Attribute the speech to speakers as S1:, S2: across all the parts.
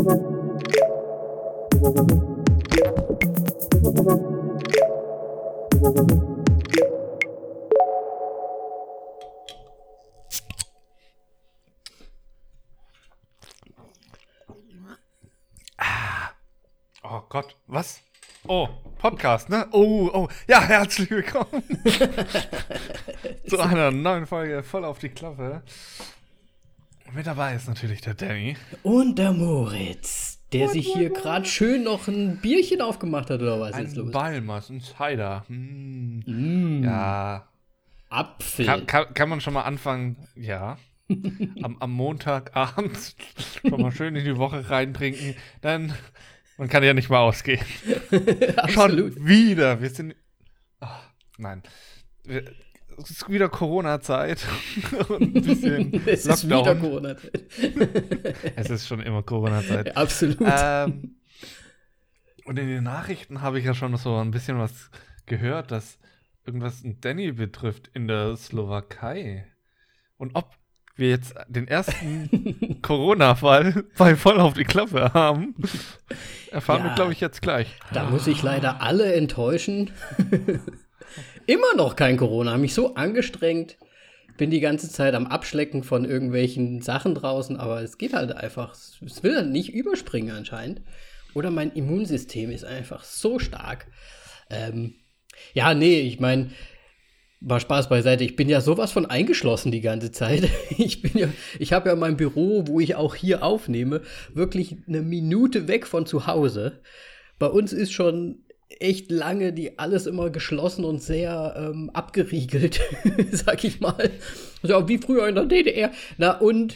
S1: Oh Gott, was? Oh, Podcast, ne? Oh, oh, ja, herzlich willkommen zu einer neuen Folge voll auf die Klappe. Mit dabei ist natürlich der Danny.
S2: Und der Moritz, der sich hier gerade schön noch ein Bierchen aufgemacht hat, oder was ist
S1: Ein
S2: los?
S1: Balmers, ein Cider. Hm.
S2: Mm,
S1: Ja,
S2: Apfel.
S1: kann, kann, kann man schon mal anfangen, ja. Am, am Montagabend schon mal schön in die Woche reintrinken. Dann, man kann ja nicht mal ausgehen.
S2: Absolut.
S1: Schon wieder. Wir sind. Ach, nein. Wir, es ist wieder Corona-Zeit. und ein bisschen
S2: Es ist wieder. Corona-Zeit.
S1: es ist schon immer Corona-Zeit.
S2: Absolut.
S1: ähm, und in den Nachrichten habe ich ja schon so ein bisschen was gehört, dass irgendwas ein Danny betrifft in der Slowakei. Und ob wir jetzt den ersten Corona-Fall bei voll auf die Klappe haben, erfahren wir,
S2: Ja.
S1: glaube ich, jetzt gleich.
S2: Da muss ich leider alle enttäuschen. Immer noch kein Corona. Hab mich so angestrengt. Bin die ganze Zeit am Abschlecken von irgendwelchen Sachen draußen, aber es geht halt einfach. Es will halt nicht überspringen anscheinend. Oder mein Immunsystem ist einfach so stark. Ähm, ja, nee, ich meine, mal Spaß beiseite. Ich bin ja sowas von eingeschlossen die ganze Zeit. Ich bin ja, ich habe ja mein Büro, wo ich auch hier aufnehme, wirklich eine Minute weg von zu Hause. Bei uns ist schon echt lange die alles immer geschlossen und sehr ähm, abgeriegelt, sag ich mal. So wie früher in der DDR. Na und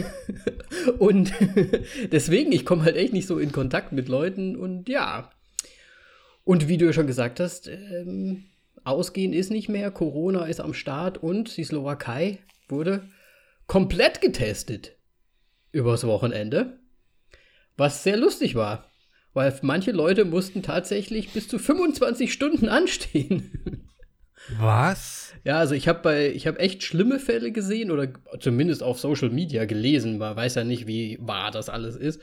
S2: und deswegen, ich komme halt echt nicht so in Kontakt mit Leuten und ja. Und wie du ja schon gesagt hast, ähm, Ausgehen ist nicht mehr, Corona ist am Start und die Slowakei wurde komplett getestet übers Wochenende, was sehr lustig war, weil manche Leute mussten tatsächlich bis zu 25 Stunden anstehen.
S1: Was?
S2: Ja, also ich habe bei, ich habe echt schlimme Fälle gesehen oder zumindest auf Social Media gelesen. Man weiß ja nicht, wie wahr das alles ist.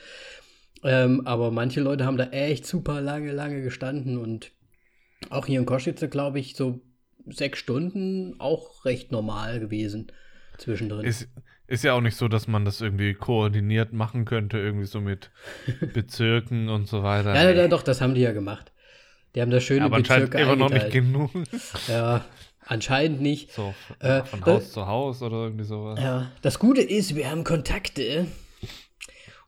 S2: Ähm, aber manche Leute haben da echt super lange, lange gestanden und auch hier in Koschitze, glaube ich, so sechs Stunden auch recht normal gewesen zwischendrin.
S1: Ist, ist ja auch nicht so, dass man das irgendwie koordiniert machen könnte, irgendwie so mit Bezirken und so weiter.
S2: ja, ja, ja, doch, das haben die ja gemacht. Die haben da schöne
S1: Aber anscheinend
S2: Bezirke
S1: immer noch nicht genug.
S2: Ja, anscheinend nicht.
S1: So,
S2: Äh,
S1: von
S2: da-
S1: Haus zu Haus oder irgendwie sowas.
S2: Ja, das Gute ist, wir haben Kontakte.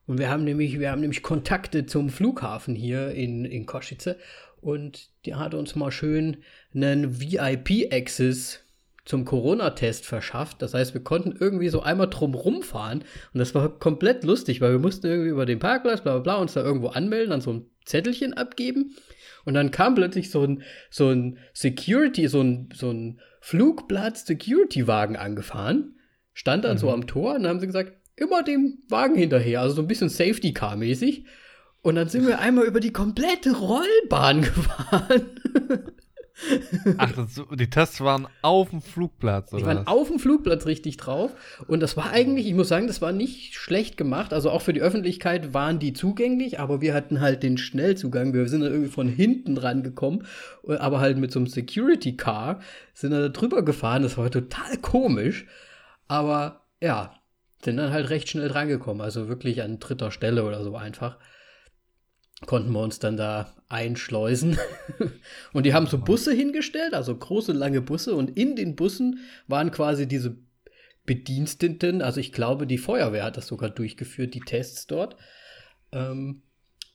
S2: Und wir haben nämlich, wir haben nämlich Kontakte zum Flughafen hier in, in Košice. Und der hat uns mal schön einen VIP-Access zum Corona-Test verschafft. Das heißt, wir konnten irgendwie so einmal drum rumfahren. Und das war komplett lustig, weil wir mussten irgendwie über den Parkplatz, bla bla bla, uns da irgendwo anmelden, dann so ein Zettelchen abgeben. Und dann kam plötzlich so ein, so ein Security, so ein, so ein Flugplatz-Security-Wagen angefahren, stand dann so am Tor und dann haben sie gesagt, immer dem Wagen hinterher, also so ein bisschen Safety-Car-mäßig. Und dann sind wir einmal über die komplette Rollbahn gefahren.
S1: Ach, das, die Tests waren auf dem Flugplatz,
S2: Die
S1: oder?
S2: waren
S1: was?
S2: auf dem Flugplatz richtig drauf. Und das war eigentlich, ich muss sagen, das war nicht schlecht gemacht. Also auch für die Öffentlichkeit waren die zugänglich, aber wir hatten halt den Schnellzugang. Wir sind dann irgendwie von hinten dran gekommen, aber halt mit so einem Security Car sind dann da drüber gefahren. Das war total komisch. Aber ja, sind dann halt recht schnell drangekommen. Also wirklich an dritter Stelle oder so einfach. Konnten wir uns dann da einschleusen. und die haben so Busse hingestellt, also große, lange Busse. Und in den Bussen waren quasi diese Bediensteten, also ich glaube, die Feuerwehr hat das sogar durchgeführt, die Tests dort. Ähm,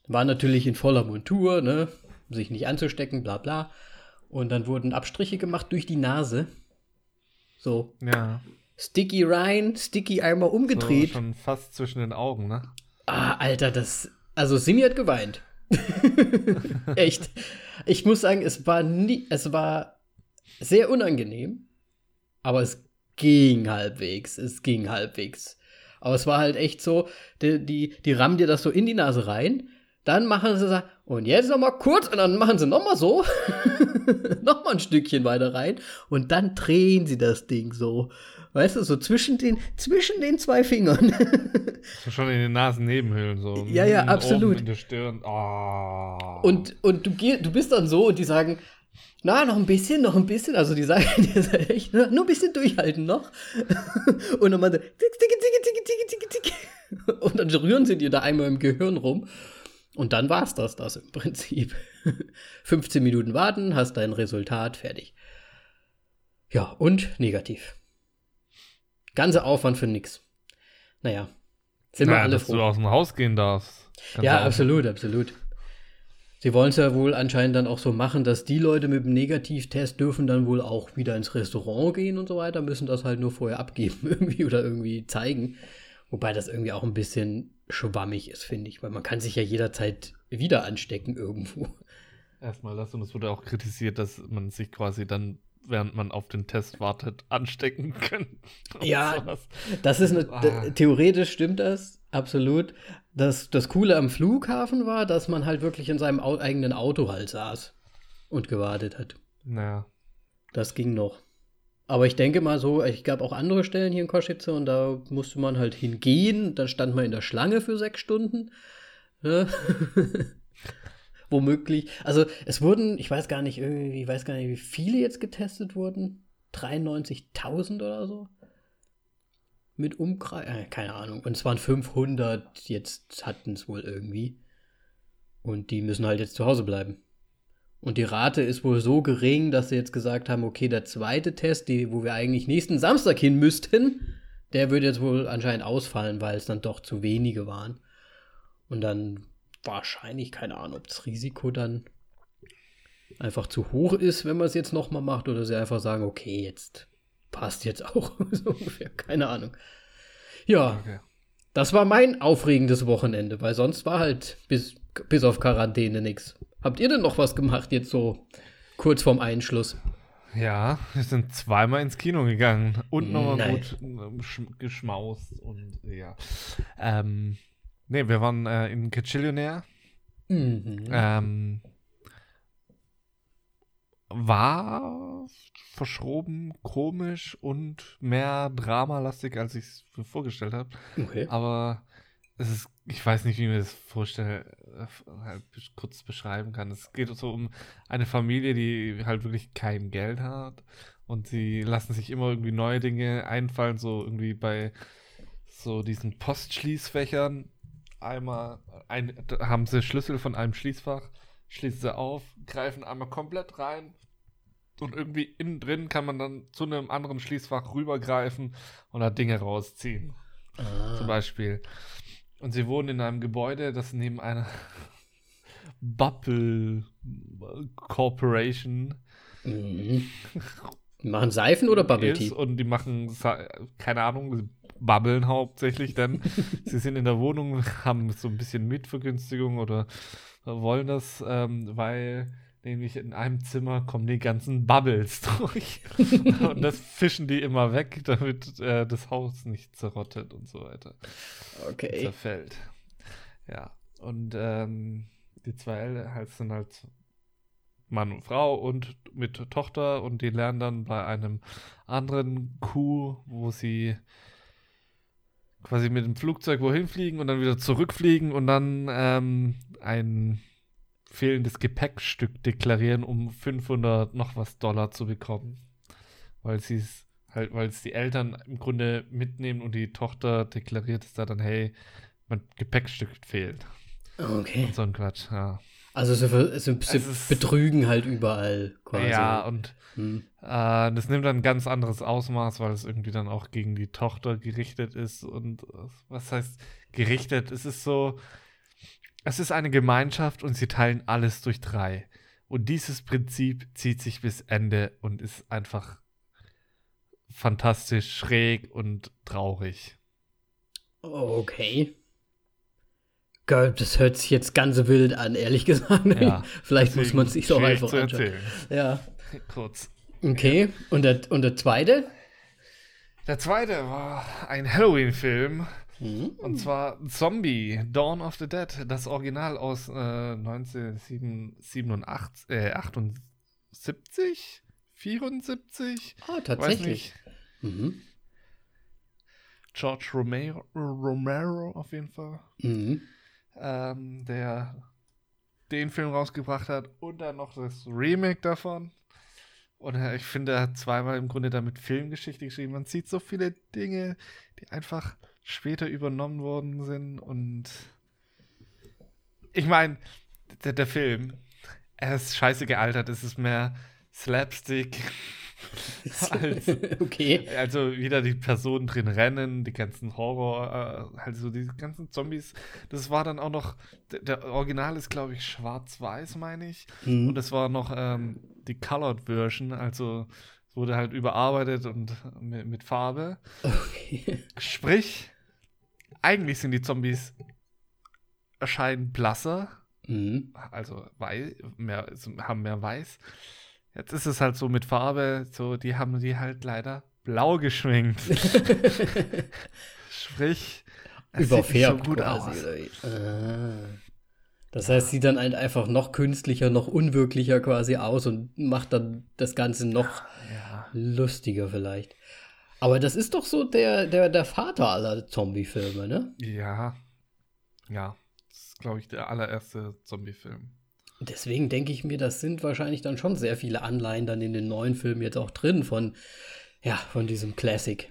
S2: waren natürlich in voller Montur, ne? um sich nicht anzustecken, bla bla. Und dann wurden Abstriche gemacht durch die Nase. So,
S1: Ja.
S2: Sticky rein, Sticky einmal
S1: So
S2: umgedreht.
S1: schon fast zwischen den Augen, ne?
S2: Ah, Alter, das. Also Simi hat geweint. Echt. Ich muss sagen, es war nie, es war sehr unangenehm, aber es ging halbwegs. Es ging halbwegs. Aber es war halt echt so, die, die, die rammen dir das so in die Nase rein, Dann machen sie so, und jetzt noch mal kurz und dann machen sie noch mal so, noch mal ein Stückchen weiter rein und dann drehen sie das Ding so. Weißt du, so zwischen den, zwischen den zwei Fingern.
S1: so schon in den Nasennebenhöhlen so.
S2: Ja, ja, absolut.
S1: in der Stirn. Oh.
S2: Und, und du, geh, du bist dann so und die sagen, na, noch ein bisschen, noch ein bisschen. Also die sagen dir echt, nur ein bisschen durchhalten noch. und dann mal so, tick, tick, tick, tick, tick, tick, tick. Und dann rühren sie dir da einmal im Gehirn rum. Und dann war's das, das im Prinzip. 15 Minuten warten, hast dein Resultat, fertig. Ja, und negativ. Ganze Aufwand für nix. Naja, sind naja, wir alle
S1: dass froh. du aus dem Haus gehen darfst.
S2: Ja, absolut, absolut. Sie wollen es ja wohl anscheinend dann auch so machen, dass die Leute mit dem Negativtest dürfen dann wohl auch wieder ins Restaurant gehen und so weiter, müssen das halt nur vorher abgeben irgendwie oder irgendwie zeigen. Wobei das irgendwie auch ein bisschen schwammig ist, finde ich, weil man kann sich ja jederzeit wieder anstecken irgendwo.
S1: Erstmal das und es wurde auch kritisiert, dass man sich quasi dann während man auf den Test wartet, anstecken können.
S2: Ja, sowas. das ist eine, ah. theoretisch stimmt das, absolut. Das, das Coole am Flughafen war, dass man halt wirklich in seinem eigenen Auto halt saß und gewartet hat.
S1: Naja.
S2: Das ging noch. Aber ich denke mal so, ich gab auch andere Stellen hier in Koschitze und da musste man halt hingehen. Dann stand man in der Schlange für sechs Stunden. Ja. womöglich. Also es wurden, ich weiß gar nicht, irgendwie, ich weiß gar nicht, wie viele jetzt getestet wurden. 93.000 oder so. Mit Umkreis, äh, keine Ahnung. Und es waren 500, jetzt hatten es wohl irgendwie. Und die müssen halt jetzt zu Hause bleiben. Und die Rate ist wohl so gering, dass sie jetzt gesagt haben, okay, der zweite Test, die, wo wir eigentlich nächsten Samstag hin müssten, der würde jetzt wohl anscheinend ausfallen, weil es dann doch zu wenige waren. Und dann wahrscheinlich, keine Ahnung, ob das Risiko dann einfach zu hoch ist, wenn man es jetzt nochmal macht, oder sie einfach sagen, okay, jetzt passt jetzt auch so ungefähr, keine Ahnung. Ja, okay. das war mein aufregendes Wochenende, weil sonst war halt bis, bis auf Quarantäne nichts. Habt ihr denn noch was gemacht jetzt so kurz vorm Einschluss?
S1: Ja, wir sind zweimal ins Kino gegangen und nochmal gut äh, geschmaust und ja. Ähm, Nee, wir waren äh, in Cachillionaire. Mhm. Ähm, war verschroben, komisch und mehr dramalastig, als ich es mir vorgestellt habe. Okay. Aber es ist, ich weiß nicht, wie mir das vorstelle, äh, halt kurz beschreiben kann. Es geht so um eine Familie, die halt wirklich kein Geld hat und sie lassen sich immer irgendwie neue Dinge einfallen, so irgendwie bei so diesen Postschließfächern einmal ein, haben sie Schlüssel von einem Schließfach, schließen sie auf, greifen einmal komplett rein und irgendwie innen drin kann man dann zu einem anderen Schließfach rübergreifen und da Dinge rausziehen. Ah. Zum Beispiel. Und sie wohnen in einem Gebäude, das neben einer Bubble Corporation
S2: mhm. machen Seifen oder Bubble Tea?
S1: Und die machen, keine Ahnung, babbeln hauptsächlich, denn sie sind in der Wohnung, haben so ein bisschen Mietvergünstigung oder wollen das, ähm, weil nämlich in einem Zimmer kommen die ganzen Bubbles durch. und das fischen die immer weg, damit äh, das Haus nicht zerrottet und so weiter.
S2: Okay.
S1: Zerfällt. Ja. Und ähm, die zwei halt sind halt Mann und Frau und mit Tochter und die lernen dann bei einem anderen Kuh, wo sie quasi mit dem Flugzeug wohin fliegen und dann wieder zurückfliegen und dann ähm, ein fehlendes Gepäckstück deklarieren, um 500 noch was Dollar zu bekommen. Weil sie es halt, weil es die Eltern im Grunde mitnehmen und die Tochter deklariert es da dann, hey, mein Gepäckstück fehlt.
S2: Okay.
S1: Und so ein Quatsch, ja.
S2: Also sie, sie, sie betrügen halt überall
S1: quasi. Ja, und hm. äh, das nimmt dann ein ganz anderes Ausmaß, weil es irgendwie dann auch gegen die Tochter gerichtet ist. Und was heißt gerichtet? Es ist so, es ist eine Gemeinschaft und sie teilen alles durch drei. Und dieses Prinzip zieht sich bis Ende und ist einfach fantastisch schräg und traurig.
S2: Okay. Das hört sich jetzt ganz wild an, ehrlich gesagt. Ja, Vielleicht muss man es sich auch einfach anschauen. Ja.
S1: Kurz.
S2: Okay, und der, und der zweite?
S1: Der zweite war ein Halloween-Film Mhm. Und zwar Zombie, Dawn of the Dead, das Original aus äh, 1987, äh, 78, 74.
S2: Ah, tatsächlich. Mhm.
S1: George Romero, Romero auf jeden Fall. Mhm. Ähm, der den Film rausgebracht hat und dann noch das Remake davon. Und ich finde, er hat zweimal im Grunde damit Filmgeschichte geschrieben. Man sieht so viele Dinge, die einfach später übernommen worden sind. Und ich meine, der, der Film, er ist scheiße gealtert. Es ist mehr Slapstick. als, okay. Also wieder die Personen drin rennen, die ganzen Horror, äh, also die ganzen Zombies. Das war dann auch noch, der, Original ist glaube ich schwarz-weiß, meine ich. Mhm. Und das war noch ähm, die Colored Version, also wurde halt überarbeitet und mit, mit Farbe. Okay. Sprich, eigentlich sind die Zombies erscheinen blasser, mhm. also weiß, mehr, haben mehr weiß. Jetzt ist es halt so mit Farbe, so, die haben die halt leider blau geschminkt. Sprich,
S2: es Überfärbt sieht so gut aus. Ah. Das heißt, sieht dann halt einfach noch künstlicher, noch unwirklicher quasi aus und macht dann das Ganze noch ja. lustiger vielleicht. Aber das ist doch so der, der, der Vater aller Zombie-Filme, ne?
S1: Ja. Ja. Das ist, glaube ich, der allererste Zombie-Film.
S2: Deswegen denke ich mir, das sind wahrscheinlich dann schon sehr viele Anleihen dann in den neuen Filmen jetzt auch drin von, ja, von diesem Classic-Movie.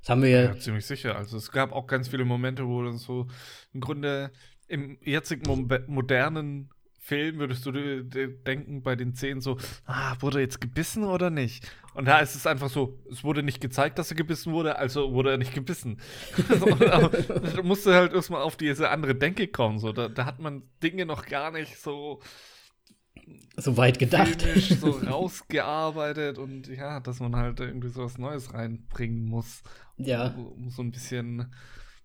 S2: Das haben wir ja, ja.
S1: ziemlich sicher. Also es gab auch ganz viele Momente, wo dann so im Grunde im jetzigen modernen Film würdest du denken bei den Szenen so, ah, wurde jetzt gebissen oder nicht? Und da ist es einfach so, es wurde nicht gezeigt, dass er gebissen wurde, also wurde er nicht gebissen. da musste halt erstmal auf diese andere Denke kommen. So. Da, da, hat man Dinge noch gar nicht so
S2: so weit gedacht.
S1: so rausgearbeitet und ja, dass man halt irgendwie so was Neues reinbringen muss.
S2: Ja.
S1: Um so ein bisschen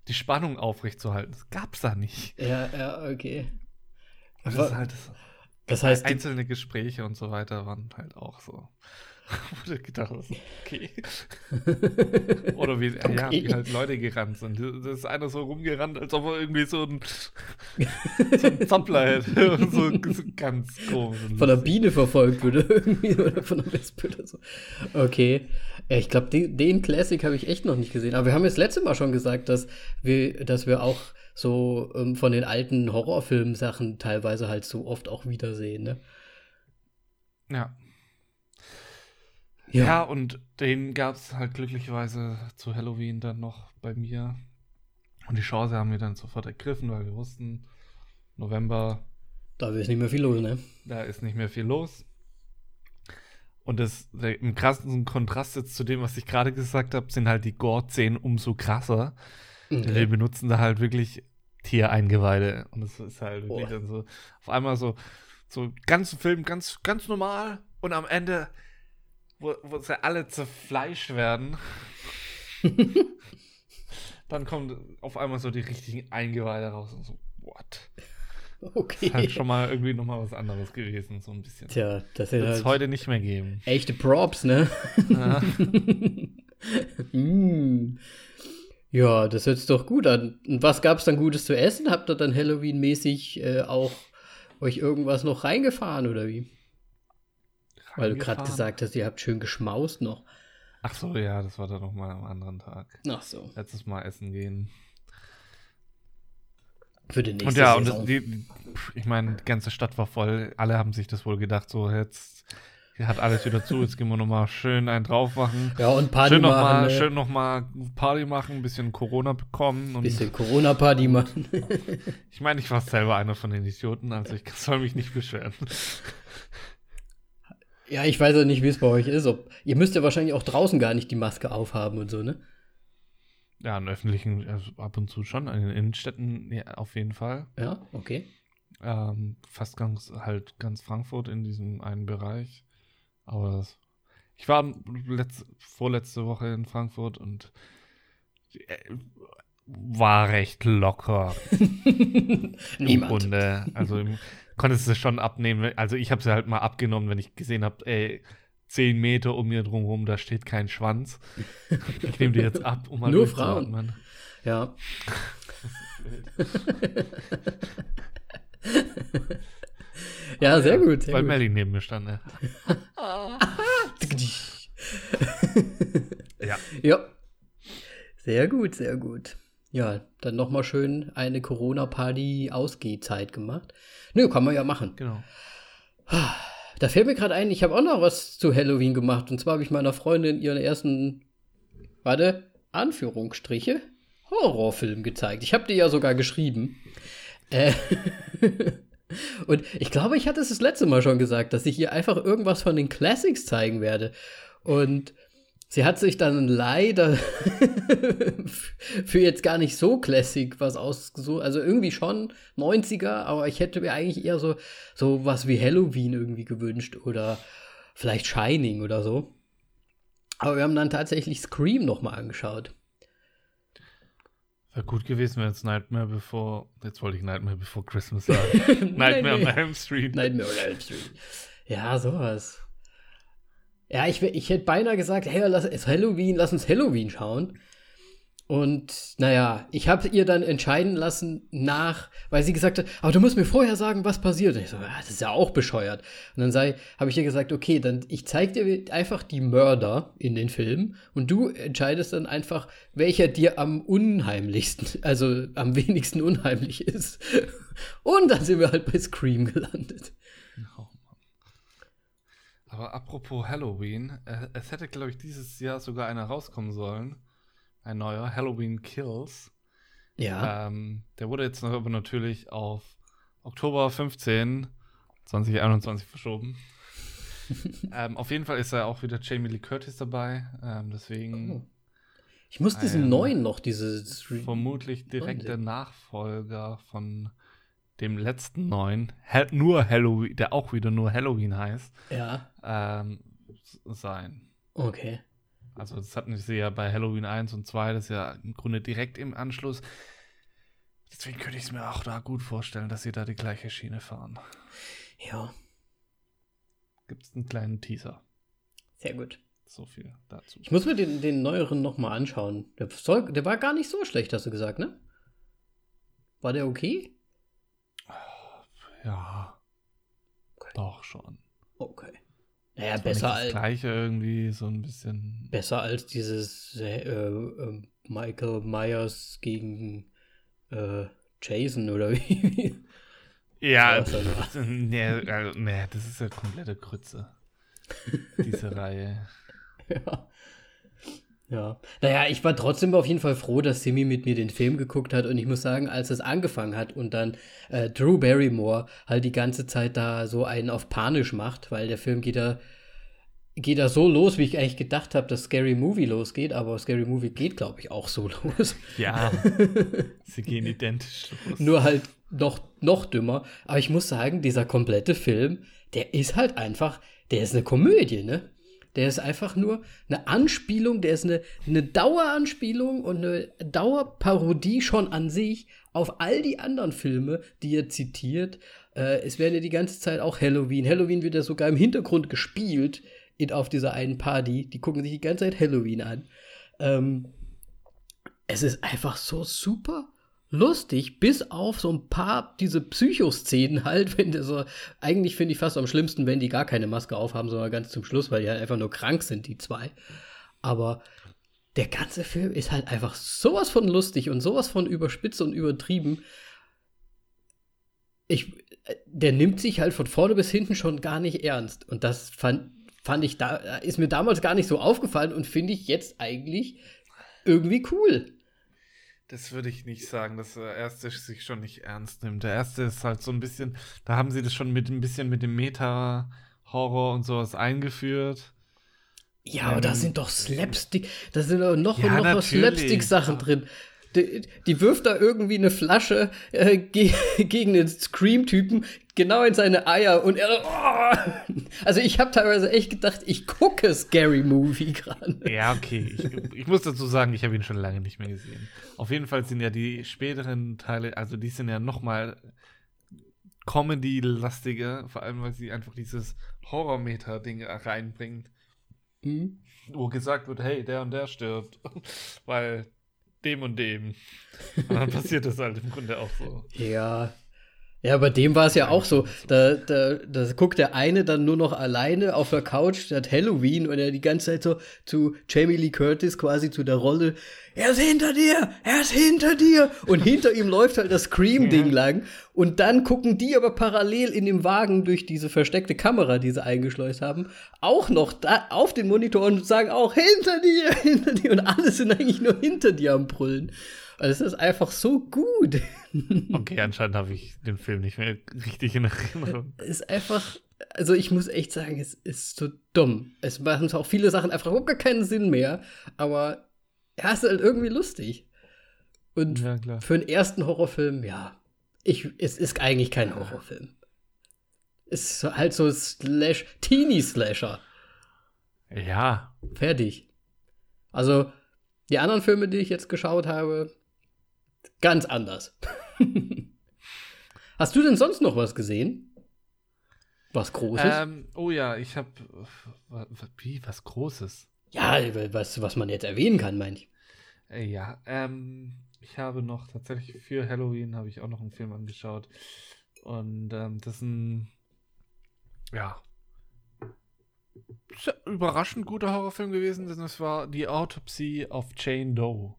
S1: die Spannung aufrechtzuerhalten. Das gab's da nicht.
S2: Ja, ja, okay.
S1: Und das, ist halt das, das heißt, einzelne Gespräche und so weiter waren halt auch so. Wo du gedacht hast, okay. Oder wie, okay. ja, wie halt Leute gerannt sind. Da ist einer so rumgerannt, als ob er irgendwie so ein, so ein Zappler hätte. so, so, ganz komisch.
S2: Von einer Biene verfolgt würde irgendwie oder von einer Wespe oder so. Okay. Ja, ich glaube, den, den Classic habe ich echt noch nicht gesehen. Aber wir haben das letzte Mal schon gesagt, dass wir, dass wir auch so ähm, von den alten Horrorfilm-Sachen teilweise halt so oft auch wiedersehen, ne?
S1: Ja. Ja, ja und den gab es halt glücklicherweise zu Halloween dann noch bei mir. Und die Chance haben wir dann sofort ergriffen, weil wir wussten, November.
S2: Da ist nicht mehr viel los, ne?
S1: Da ist nicht mehr viel los. Und das, der, im krassesten Kontrast jetzt zu dem, was ich gerade gesagt habe, sind halt die Gore-Szenen umso krasser. Mhm. Wir benutzen da halt wirklich Tiereingeweide. Und das ist halt wirklich dann so, auf einmal so, so ganzen Film ganz, ganz normal. Und am Ende, wo, wo sie alle zerfleischt werden, dann kommt auf einmal so die richtigen Eingeweide raus und so, what? Okay. Das ist halt schon mal irgendwie nochmal was anderes gewesen, so ein bisschen.
S2: Tja, das wird es
S1: halt heute nicht mehr geben.
S2: Echte Props, ne? Ja. mm. Ja, das hört sich doch gut an. Und was gab es dann Gutes zu essen? Habt ihr dann Halloween-mäßig äh, auch euch irgendwas noch reingefahren oder wie? Weil du gerade gesagt hast, ihr habt schön geschmaust noch.
S1: Ach so, ja, das war dann noch mal am anderen Tag.
S2: Ach so.
S1: Letztes Mal essen gehen.
S2: Für den nächsten
S1: Und ja, Saison. und das, die, ich meine, die ganze Stadt war voll. Alle haben sich das wohl gedacht, so jetzt hat alles wieder zu. Jetzt gehen wir nochmal schön einen drauf machen.
S2: Ja, und Party
S1: schön
S2: noch machen. Mal,
S1: ne? Schön nochmal Party machen, ein bisschen Corona bekommen.
S2: Ein bisschen Corona-Party machen.
S1: ich meine, ich war selber einer von den Idioten, also ich soll mich nicht beschweren.
S2: Ja, ich weiß ja nicht, wie es bei euch ist. Ob, ihr müsst ja wahrscheinlich auch draußen gar nicht die Maske aufhaben und so, ne?
S1: Ja, in öffentlichen, also ab und zu schon, in den Innenstädten ja, auf jeden Fall.
S2: Ja, okay.
S1: Ähm, fast ganz, halt ganz Frankfurt in diesem einen Bereich. Aber das, ich war letzte, vorletzte Woche in Frankfurt und äh, war recht locker.
S2: Niemand.
S1: Runde. Also konntest du schon abnehmen. Also ich habe sie halt mal abgenommen, wenn ich gesehen habe, ey, zehn Meter um mir drumherum, da steht kein Schwanz. Ich nehme die jetzt ab, um mal
S2: Nur
S1: durchzuatmen.
S2: Ja. ja, sehr gut. Sehr
S1: Weil
S2: gut.
S1: Melly neben mir stand. Ne? Ja.
S2: Ja. Sehr gut, sehr gut. Ja, dann nochmal schön eine Corona-Party-Ausgehzeit gemacht. Nö, kann man ja machen.
S1: Genau.
S2: Da fällt mir gerade ein, ich habe auch noch was zu Halloween gemacht. Und zwar habe ich meiner Freundin ihren ersten, warte, Anführungsstriche, Horrorfilm gezeigt. Ich habe dir ja sogar geschrieben. Äh, und ich glaube, ich hatte es das letzte Mal schon gesagt, dass ich ihr einfach irgendwas von den Classics zeigen werde. Und sie hat sich dann leider für jetzt gar nicht so Classic was ausgesucht. Also irgendwie schon 90er, aber ich hätte mir eigentlich eher so, so was wie Halloween irgendwie gewünscht oder vielleicht Shining oder so. Aber wir haben dann tatsächlich Scream nochmal angeschaut.
S1: Wäre gut gewesen, wenn jetzt Nightmare Before, jetzt wollte ich Nightmare Before Christmas sagen. Nightmare on Elm Street.
S2: Nightmare on Elm Street. Ja, sowas. Ja, ich, ich hätte beinahe gesagt, hey, lass, es Halloween, lass uns Halloween schauen. Und naja, ich habe ihr dann entscheiden lassen nach, weil sie gesagt hat, aber du musst mir vorher sagen, was passiert. Und ich so, ja, das ist ja auch bescheuert. Und dann habe ich ihr gesagt, okay, dann ich zeig dir einfach die Mörder in den Filmen und du entscheidest dann einfach, welcher dir am unheimlichsten, also am wenigsten unheimlich ist. Und dann sind wir halt bei Scream gelandet.
S1: Aber apropos Halloween, äh, es hätte, glaube ich, dieses Jahr sogar einer rauskommen sollen. Ein neuer, Halloween Kills.
S2: Ja.
S1: Ähm, der wurde jetzt noch aber natürlich auf Oktober 15, 2021 verschoben. ähm, auf jeden Fall ist da auch wieder Jamie Lee Curtis dabei. Ähm, deswegen
S2: Oh. Ich muss diesen neuen noch, diese.
S1: vermutlich direkt der. Nachfolger von dem letzten neuen, nur Halloween, der auch wieder nur Halloween heißt,
S2: Ja,
S1: ähm, sein.
S2: okay.
S1: Also das hatten sie ja bei Halloween 1 und 2, das ist ja im Grunde direkt im Anschluss. Deswegen könnte ich es mir auch da gut vorstellen, dass sie da die gleiche Schiene fahren.
S2: Ja,
S1: Gibt es einen kleinen Teaser.
S2: sehr gut.
S1: So viel dazu.
S2: Ich muss mir den, den neueren nochmal anschauen. Der, soll, der war gar nicht so schlecht, hast du gesagt, ne? War der okay?
S1: Ja. Doch schon.
S2: Okay. Naja, besser
S1: das
S2: als,
S1: gleiche irgendwie, so ein bisschen.
S2: besser als dieses äh, äh, Michael Myers gegen äh, Jason oder wie.
S1: Ja, pff, nee, also, nee, das ist ja komplette Grütze. Diese Reihe.
S2: Ja. Ja. Naja, ich war trotzdem auf jeden Fall froh, dass Simi mit mir den Film geguckt hat. Und ich muss sagen, als es angefangen hat und dann äh, Drew Barrymore halt die ganze Zeit da so einen auf panisch macht, weil der Film geht da, geht da so los, wie ich eigentlich gedacht habe, dass Scary Movie losgeht. Aber Scary Movie geht, glaube ich, auch so los.
S1: Ja, sie gehen identisch los.
S2: Nur halt noch, noch dümmer. Aber ich muss sagen, dieser komplette Film, der ist halt einfach, der ist eine Komödie, ne? Der ist einfach nur eine Anspielung, der ist eine, eine Daueranspielung und eine Dauerparodie schon an sich auf all die anderen Filme, die er zitiert. Äh, es werden ja die ganze Zeit auch Halloween. Halloween wird ja sogar im Hintergrund gespielt in, auf dieser einen Party. Die gucken sich die ganze Zeit Halloween an. Ähm, es ist einfach so super lustig, bis auf so ein paar diese Psycho-Szenen halt, wenn der so, eigentlich finde ich fast am schlimmsten, wenn die gar keine Maske aufhaben, sondern ganz zum Schluss, weil die halt einfach nur krank sind, die zwei. Aber der ganze Film ist halt einfach sowas von lustig und sowas von überspitzt und übertrieben. Ich, äh, der nimmt sich halt von vorne bis hinten schon gar nicht ernst. Und das fand, fand ich da, ist mir damals gar nicht so aufgefallen und finde ich jetzt eigentlich irgendwie cool.
S1: Das würde ich nicht sagen, dass der erste sich schon nicht ernst nimmt. Der erste ist halt so ein bisschen, da haben sie das schon mit ein bisschen mit dem Meta-Horror und sowas eingeführt.
S2: Ja, aber da
S1: Ähm,
S2: sind doch Slapstick, da sind doch noch
S1: Ja,
S2: und noch. Slapstick-Sachen drin. Die, die wirft da irgendwie eine Flasche äh, ge gegen den Scream-Typen genau in seine Eier und er. Oh! Also ich habe teilweise echt gedacht, ich gucke Scary Movie gerade.
S1: Ja, okay. Ich, ich muss dazu sagen, ich habe ihn schon lange nicht mehr gesehen. Auf jeden Fall sind ja die späteren Teile, also die sind ja noch mal Comedy-lastiger, vor allem weil sie einfach dieses Horror-Meta-Ding reinbringt, Mhm. Wo gesagt wird, hey, der und der stirbt. Weil dem und dem. Und dann passiert das halt im Grunde auch so.
S2: Ja, ja, bei dem war es ja auch so. Da, da, da guckt der eine dann nur noch alleine auf der Couch statt Halloween und er die ganze Zeit so zu Jamie Lee Curtis quasi zu der Rolle. Er ist hinter dir! Er ist hinter dir! Und hinter ihm läuft halt das Scream-Ding ja. lang. Und dann gucken die aber parallel in dem Wagen durch diese versteckte Kamera, die sie eingeschleust haben, auch noch da auf den Monitor und sagen auch hinter dir, hinter dir. Und alle sind eigentlich nur hinter dir am Brüllen. Also es ist einfach so gut.
S1: Okay, anscheinend habe ich den Film nicht mehr richtig in Erinnerung.
S2: Es ist einfach, also ich muss echt sagen, es ist so dumm. Es machen auch viele Sachen einfach überhaupt gar keinen Sinn mehr, aber er ist halt irgendwie lustig. Und ja, für einen ersten Horrorfilm, ja, ich, es ist eigentlich kein Horrorfilm. Es ist halt so Slash, Teenie-Slasher.
S1: Ja.
S2: Fertig. Also, die anderen Filme, die ich jetzt geschaut habe, Ganz anders. Hast du denn sonst noch was gesehen? Was Großes?
S1: Ähm, oh ja, ich habe. Wie? Was Großes?
S2: Ja, was, was man jetzt erwähnen kann, meine ich.
S1: Äh, ja, ähm, ich habe noch tatsächlich für Halloween habe ich auch noch einen Film angeschaut. Und ähm, das ist ein. Ja. überraschend guter Horrorfilm gewesen. Das war die Autopsy of Jane Doe.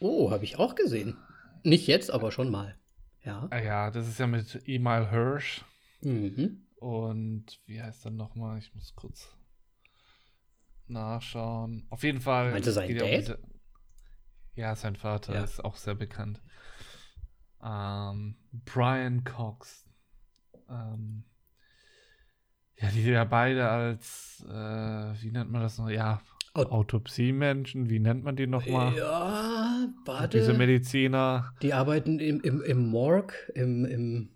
S2: Oh, habe ich auch gesehen. Nicht jetzt, aber schon mal. Ja.
S1: Ah ja, das ist ja mit Emil Hirsch. Mhm. Und wie heißt er nochmal? Ich muss kurz nachschauen. Auf jeden Fall.
S2: Meinst du sein Dad?
S1: Ja, ja, sein Vater ja. ist auch sehr bekannt. Ähm, Brian Cox. Ähm, ja, die ja beide als, äh, wie nennt man das noch? Ja, Autopsie-Menschen, wie nennt man die nochmal?
S2: Ja, warte.
S1: Diese Mediziner.
S2: Die arbeiten im, im, im Morgue, im, im,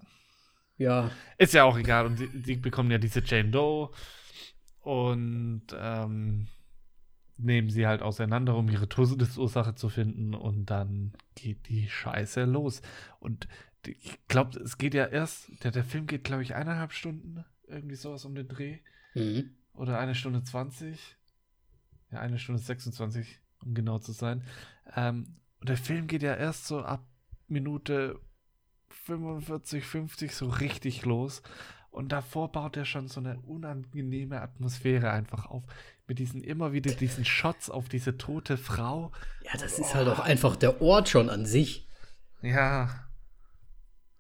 S2: ja.
S1: Ist ja auch egal. Und die, die bekommen ja diese Jane Doe und ähm, nehmen sie halt auseinander, um ihre Todesursache zu finden. Und dann geht die Scheiße los. Und ich glaube, es geht ja erst, der, der Film geht, glaube ich, eineinhalb Stunden, irgendwie sowas um den Dreh. Mhm. Oder eine Stunde zwanzig ja, eine Stunde 26, um genau zu sein. Ähm, und der Film geht ja erst so ab Minute 45, 50 so richtig los. Und davor baut er schon so eine unangenehme Atmosphäre einfach auf. Mit diesen immer wieder diesen Shots auf diese tote Frau.
S2: Ja, das ist oh. halt auch einfach der Ort schon an sich.
S1: Ja.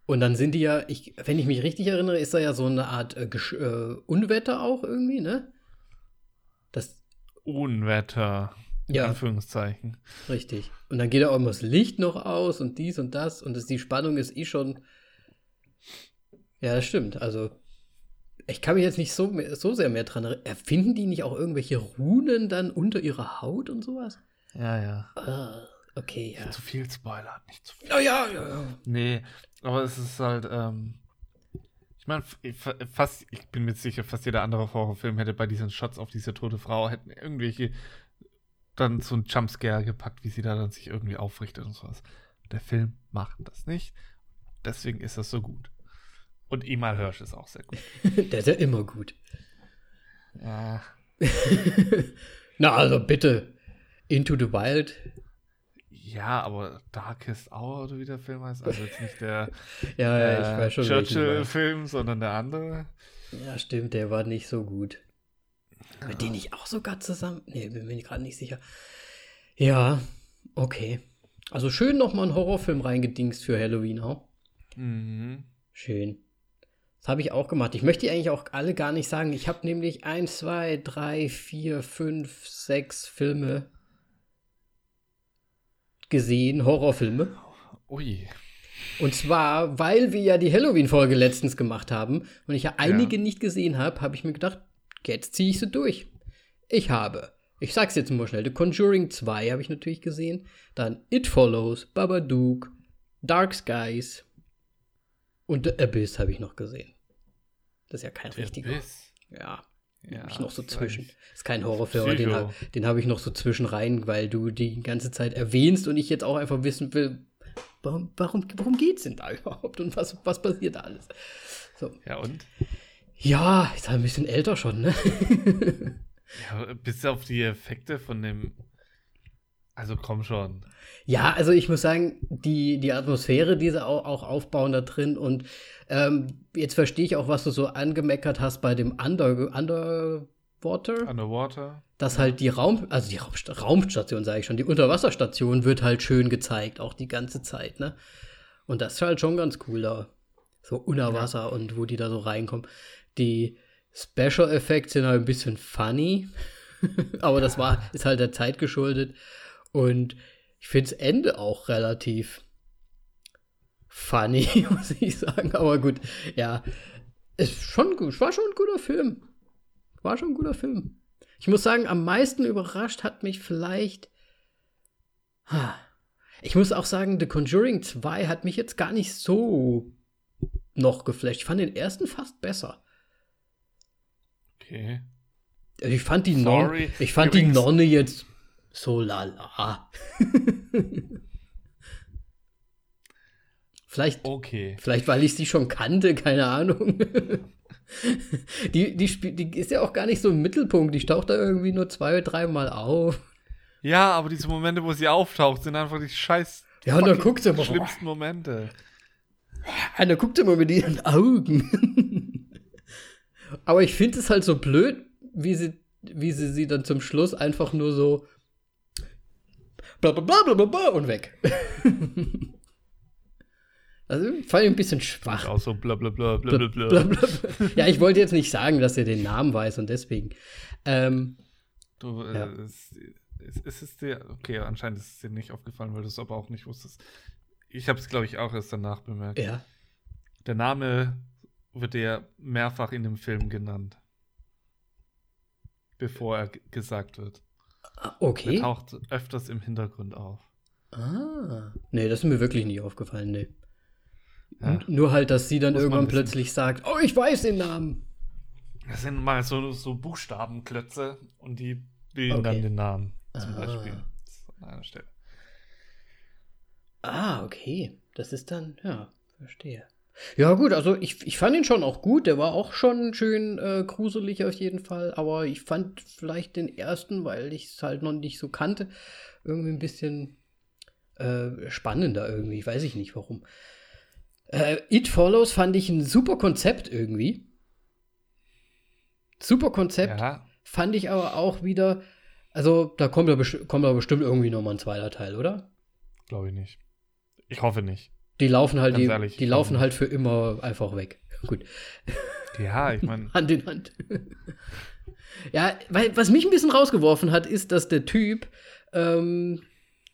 S2: Und dann sind die ja, ich, wenn ich mich richtig erinnere, ist da ja so eine Art äh, äh, Unwetter auch irgendwie, ne?
S1: Unwetter. In ja. Anführungszeichen.
S2: Richtig. Und dann geht auch immer das Licht noch aus und dies und das und das, die Spannung ist eh schon. Ja, das stimmt. Also, ich kann mich jetzt nicht so, so sehr mehr dran erinnern. Erfinden die nicht auch irgendwelche Runen dann unter ihrer Haut und sowas?
S1: Ja, ja.
S2: Ah, okay, ja.
S1: Zu viel Spoiler, nicht zu viel.
S2: Oh, ja, ja, ja.
S1: Nee, aber es ist halt, ähm, ich meine, fast, ich bin mir sicher, fast jeder andere Horrorfilm hätte bei diesen Shots auf diese tote Frau hätten irgendwelche dann so ein Jumpscare gepackt, wie sie da dann sich irgendwie aufrichtet und sowas. Der Film macht das nicht. Deswegen ist das so gut. Und Emal Hirsch ist auch sehr gut.
S2: Der ist ja immer gut.
S1: Ja.
S2: Na, also bitte. Into the Wild
S1: ja, aber Darkest Hour oder wie der Film heißt, also jetzt nicht der
S2: ja, ja, ich weiß schon,
S1: Churchill-Film, sondern der andere.
S2: Ja, stimmt, der war nicht so gut. Ja. Mit denen ich auch sogar zusammen. Nee, bin mir gerade nicht sicher. Ja, okay. Also schön nochmal einen Horrorfilm reingedingst für Halloween auch.
S1: Mhm.
S2: Schön. Das habe ich auch gemacht. Ich möchte die eigentlich auch alle gar nicht sagen. Ich habe nämlich 1, 2, 3, 4, 5, 6 Filme gesehen, Horrorfilme.
S1: Ui.
S2: Und zwar, weil wir ja die Halloween-Folge letztens gemacht haben und ich ja einige ja. nicht gesehen habe, habe ich mir gedacht, jetzt ziehe ich sie durch. Ich habe, ich sag's jetzt mal schnell, The Conjuring 2 habe ich natürlich gesehen, dann It Follows, Babadook, Dark Skies und The Abyss habe ich noch gesehen. Das ist ja kein The richtiger. Abyss. Ja. Ja, hab ich noch so zwischen. Ist kein Horrorfilm, den, den habe ich noch so zwischen rein, weil du die ganze Zeit erwähnst und ich jetzt auch einfach wissen will, warum, warum, worum geht's denn da überhaupt und was, was passiert da alles? So.
S1: Ja, und?
S2: Ja, ist halt ein bisschen älter schon, ne?
S1: Ja, bis auf die Effekte von dem. Also komm schon.
S2: Ja, also ich muss sagen, die, die Atmosphäre, die sie auch, auch aufbauen da drin und ähm, jetzt verstehe ich auch, was du so angemeckert hast bei dem Under, Underwater.
S1: Underwater.
S2: Dass halt die Raum, also die Raumst Raumstation, sage ich schon, die Unterwasserstation wird halt schön gezeigt, auch die ganze Zeit, ne? Und das ist halt schon ganz cool da. So unter Wasser ja. und wo die da so reinkommen. Die Special Effects sind halt ein bisschen funny, aber das war, ist halt der Zeit geschuldet. Und ich finde das Ende auch relativ funny, muss ich sagen. Aber gut, ja, es schon gut, war schon ein guter Film. War schon ein guter Film. Ich muss sagen, am meisten überrascht hat mich vielleicht. Ich muss auch sagen, The Conjuring 2 hat mich jetzt gar nicht so noch geflasht. Ich fand den ersten fast besser.
S1: Okay.
S2: Also ich fand die Nonne, ich fand die Nonne jetzt so lala. vielleicht,
S1: okay.
S2: vielleicht, weil ich sie schon kannte, keine Ahnung. die, die, die ist ja auch gar nicht so im Mittelpunkt. Die taucht da irgendwie nur zwei oder dreimal auf.
S1: Ja, aber diese Momente, wo sie auftaucht, sind einfach die scheiß
S2: ja, und dann guckt sie
S1: immer, schlimmsten Momente.
S2: Und dann guckt sie immer mit ihren Augen. aber ich finde es halt so blöd, wie sie, wie sie sie dann zum Schluss einfach nur so bla bla bla bla bla und weg. also fand ich ein bisschen schwach.
S1: Auch so bla bla bla bla bla bla. bla, bla.
S2: Ja, ich wollte jetzt nicht sagen, dass er den Namen weiß und deswegen. Ähm,
S1: du, äh, ja. es, es, ist dir, okay, anscheinend ist es dir nicht aufgefallen, weil du es aber auch nicht wusstest. Ich habe es, glaube ich, auch erst danach bemerkt.
S2: Ja.
S1: Der Name wird ja mehrfach in dem Film genannt. Bevor er gesagt wird.
S2: Okay.
S1: Er taucht öfters im Hintergrund auf.
S2: Ah. Nee, das ist mir wirklich nicht aufgefallen, nee. Ja. Nur halt, dass sie dann Muss irgendwann plötzlich sagt, oh, ich weiß den Namen.
S1: Das sind mal so, so Buchstabenklötze und die bilden okay. dann den Namen zum ah. Beispiel. An einer Stelle.
S2: Ah, okay. Das ist dann, ja, verstehe. Ja, gut, also ich, ich fand ihn schon auch gut. Der war auch schon schön äh, gruselig auf jeden Fall. Aber ich fand vielleicht den ersten, weil ich es halt noch nicht so kannte, irgendwie ein bisschen äh, spannender irgendwie. Weiß ich nicht warum. Äh, It Follows fand ich ein super Konzept irgendwie. Super Konzept. Ja. Fand ich aber auch wieder. Also, da kommt da, kommt da bestimmt irgendwie nochmal ein zweiter Teil, oder?
S1: Glaube ich nicht. Ich hoffe nicht.
S2: Die laufen halt, die, ehrlich, die laufen halt für immer einfach weg. Gut.
S1: Ja, ich meine.
S2: Hand in Hand. ja, weil was mich ein bisschen rausgeworfen hat, ist, dass der Typ, ähm,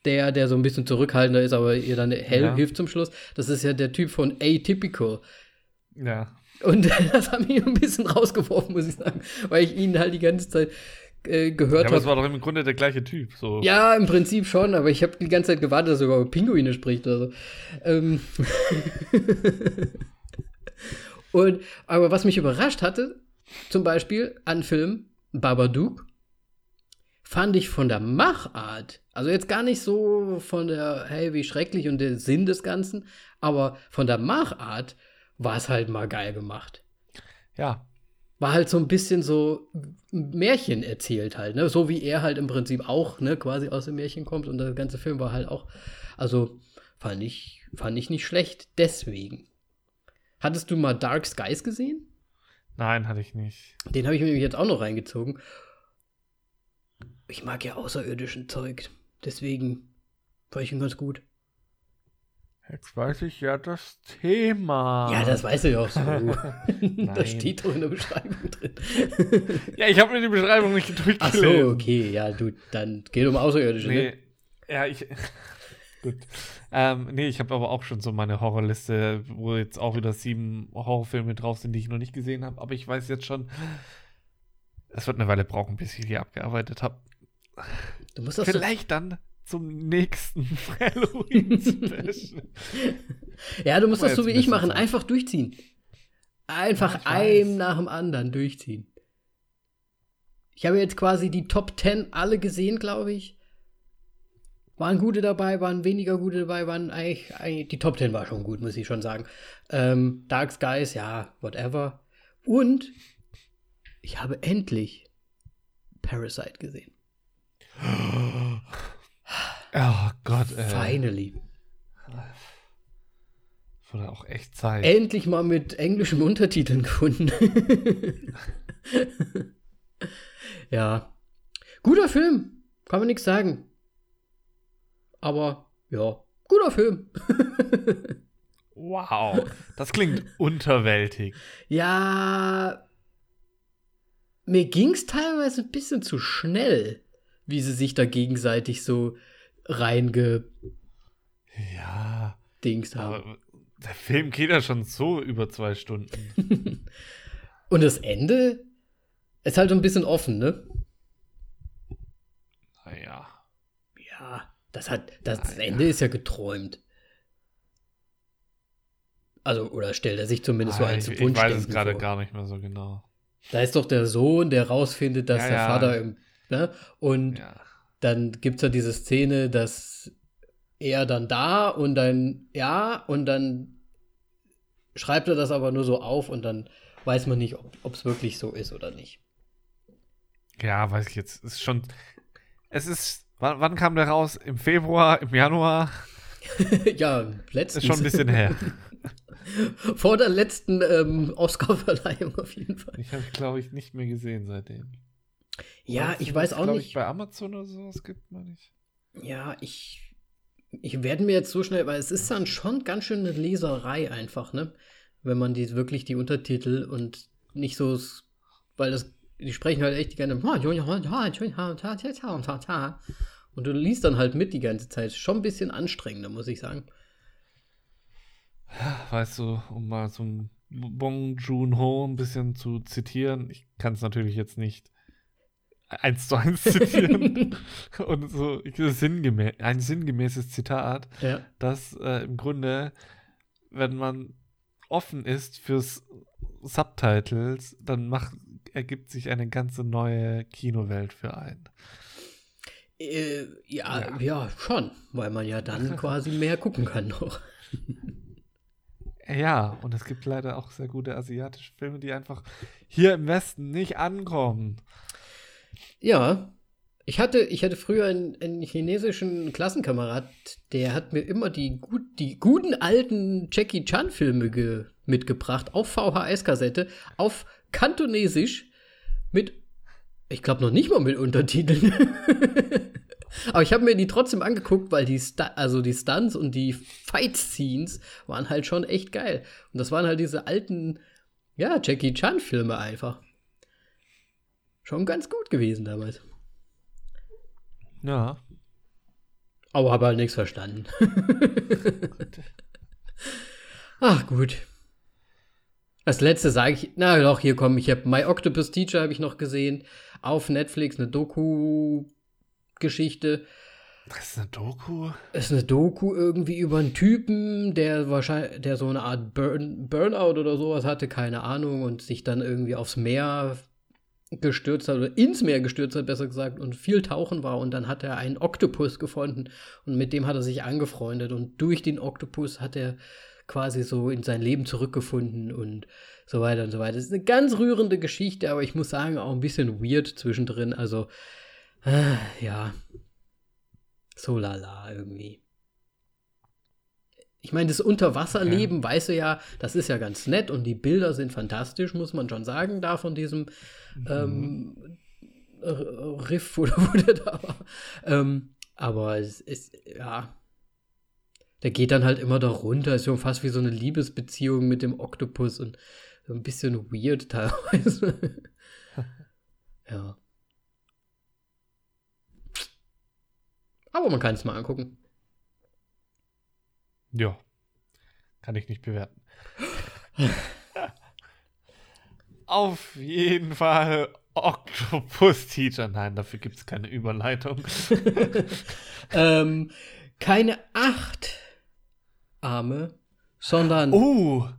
S2: der, der so ein bisschen zurückhaltender ist, aber ihr dann hell ja. hilft zum Schluss, das ist ja der Typ von Atypical.
S1: Ja.
S2: Und das hat mich ein bisschen rausgeworfen, muss ich sagen, weil ich ihn halt die ganze Zeit äh, gehört habe. Ja, aber
S1: es war doch im Grunde der gleiche Typ. So.
S2: Ja, im Prinzip schon, aber ich habe die ganze Zeit gewartet, dass er über Pinguine spricht oder so. Ähm Und, aber was mich überrascht hatte, zum Beispiel an Film Babadook, fand ich von der Machart, also jetzt gar nicht so von der, hey, wie schrecklich und der Sinn des Ganzen, aber von der Machart war es halt mal geil gemacht.
S1: Ja,
S2: war halt so ein bisschen so Märchen erzählt halt, ne? So wie er halt im Prinzip auch, ne, quasi aus dem Märchen kommt und der ganze Film war halt auch, also fand ich, fand ich nicht schlecht, deswegen. Hattest du mal Dark Skies gesehen?
S1: Nein, hatte ich nicht.
S2: Den habe ich mir jetzt auch noch reingezogen. Ich mag ja außerirdischen Zeug, deswegen war ich ihn ganz gut.
S1: Jetzt weiß ich ja das Thema.
S2: Ja, das weißt du ja auch so. das steht doch in der Beschreibung drin.
S1: ja, ich habe mir die Beschreibung nicht durchgelesen. Ach so,
S2: okay. Ja, du, dann geht um Außerirdische,
S1: nee.
S2: ne?
S1: Ja, ich. Gut. Ähm, nee, ich habe aber auch schon so meine Horrorliste, wo jetzt auch wieder sieben Horrorfilme drauf sind, die ich noch nicht gesehen habe. Aber ich weiß jetzt schon, es wird eine Weile brauchen, bis ich die abgearbeitet habe. Du musst das Vielleicht dann zum nächsten Halloween-Special.
S2: ja, du musst das so wie ich machen, einfach durchziehen. Einfach ja, einem nach dem anderen durchziehen. Ich habe jetzt quasi die Top 10 alle gesehen, glaube ich. Waren gute dabei, waren weniger gute dabei, waren eigentlich, eigentlich, die Top 10 war schon gut, muss ich schon sagen. Ähm, Dark Skies, ja, whatever. Und ich habe endlich Parasite gesehen.
S1: Oh Gott, ey.
S2: Finally.
S1: Wurde auch echt Zeit.
S2: Endlich mal mit englischen Untertiteln gefunden. ja. Guter Film. Kann man nichts sagen. Aber ja, guter Film.
S1: wow. Das klingt unterwältig.
S2: Ja. Mir ging es teilweise ein bisschen zu schnell, wie sie sich da gegenseitig so reinge.
S1: Ja.
S2: Dings haben.
S1: Aber der Film geht ja schon so über zwei Stunden.
S2: Und das Ende ist halt so ein bisschen offen, ne?
S1: Naja.
S2: Ja, das hat, das, das Ende ist ja geträumt. Also, oder stellt er sich zumindest so
S1: Ah,
S2: ein
S1: ich,
S2: zu
S1: ich
S2: Wunsch
S1: weiß es gerade gar nicht mehr so genau.
S2: Da ist doch der Sohn, der rausfindet, dass
S1: Ja,
S2: der
S1: ja.
S2: Vater im, ne? Und
S1: Ja.
S2: Dann gibt es ja diese Szene, dass er dann da und dann, ja, und dann schreibt er das aber nur so auf und dann weiß man nicht, ob es wirklich so ist oder nicht.
S1: ja, weiß ich jetzt. Ist schon. Es ist. Wann, wann kam der raus? Im Februar, im Januar?
S2: ja, letztens.
S1: Ist schon ein bisschen her.
S2: Vor der letzten ähm, Oscar-Verleihung auf jeden Fall.
S1: Ich habe, glaube ich, nicht mehr gesehen seitdem.
S2: Ja, ich weiß auch nicht.
S1: Ich, bei Amazon oder sowas gibt man nicht.
S2: Ja, ich, ich werde mir jetzt so schnell, weil es ist dann schon ganz schön eine Leserei einfach, ne? Wenn man die wirklich die Untertitel und nicht so, weil das, die sprechen halt echt die ganze und du liest dann halt mit die ganze Zeit. Schon ein bisschen anstrengender, muss ich sagen.
S1: Weißt du, um mal so ein Bong Joon-ho ein bisschen zu zitieren. Ich kann es natürlich jetzt nicht eins zu eins zitieren. Und so sinngemä ein sinngemäßes Zitat,
S2: Ja.
S1: dass äh, im Grunde, wenn man offen ist fürs Subtitles, dann macht, ergibt sich eine ganze neue Kinowelt für einen.
S2: Äh, ja,
S1: Ja.
S2: ja, schon, weil man ja dann quasi mehr gucken kann noch.
S1: Ja, und es gibt leider auch sehr gute asiatische Filme, die einfach hier im Westen nicht ankommen.
S2: Ja, ich hatte, ich hatte früher einen, einen chinesischen Klassenkamerad, der hat mir immer die, gut, die guten alten Jackie Chan-Filme ge, mitgebracht, auf VHS-Kassette, auf Kantonesisch, mit, ich glaube noch nicht mal mit Untertiteln. Aber ich habe mir die trotzdem angeguckt, weil die, Stu also die Stunts und die Fight-Scenes waren halt schon echt geil. Und das waren halt diese alten, ja, Jackie Chan-Filme einfach. Schon ganz gut gewesen damals.
S1: Ja.
S2: Aber habe halt nichts verstanden. Ach gut. Das letzte sage ich, na doch, hier komm, ich habe My Octopus Teacher habe ich noch gesehen auf Netflix eine Doku-Geschichte.
S1: Das ist eine Doku.
S2: Ist eine Doku irgendwie über einen Typen, der wahrscheinlich, der so eine Art Burn, Burnout oder sowas hatte, keine Ahnung, und sich dann irgendwie aufs Meer gestürzt hat oder ins Meer gestürzt hat, besser gesagt, und viel tauchen war. Und dann hat er einen Oktopus gefunden und mit dem hat er sich angefreundet. Und durch den Oktopus hat er quasi so in sein Leben zurückgefunden und so weiter und so weiter. Das ist eine ganz rührende Geschichte, aber ich muss sagen, auch ein bisschen weird zwischendrin. Also, äh, ja, so lala irgendwie. Ich meine, das Unterwasserleben, weißt du ja, das ist ja ganz nett und die Bilder sind fantastisch, muss man schon sagen, da von diesem ähm, R- Riff oder wo der da war. Ähm, aber es ist, ja, der geht dann halt immer da runter, ist schon fast wie so eine Liebesbeziehung mit dem Oktopus und so ein bisschen weird teilweise. ja. Aber man kann es mal angucken.
S1: Ja. Kann ich nicht bewerten. Auf jeden Fall Octopus Teacher. Nein, dafür gibt es keine Überleitung.
S2: ähm, keine acht Arme, sondern
S1: Oh!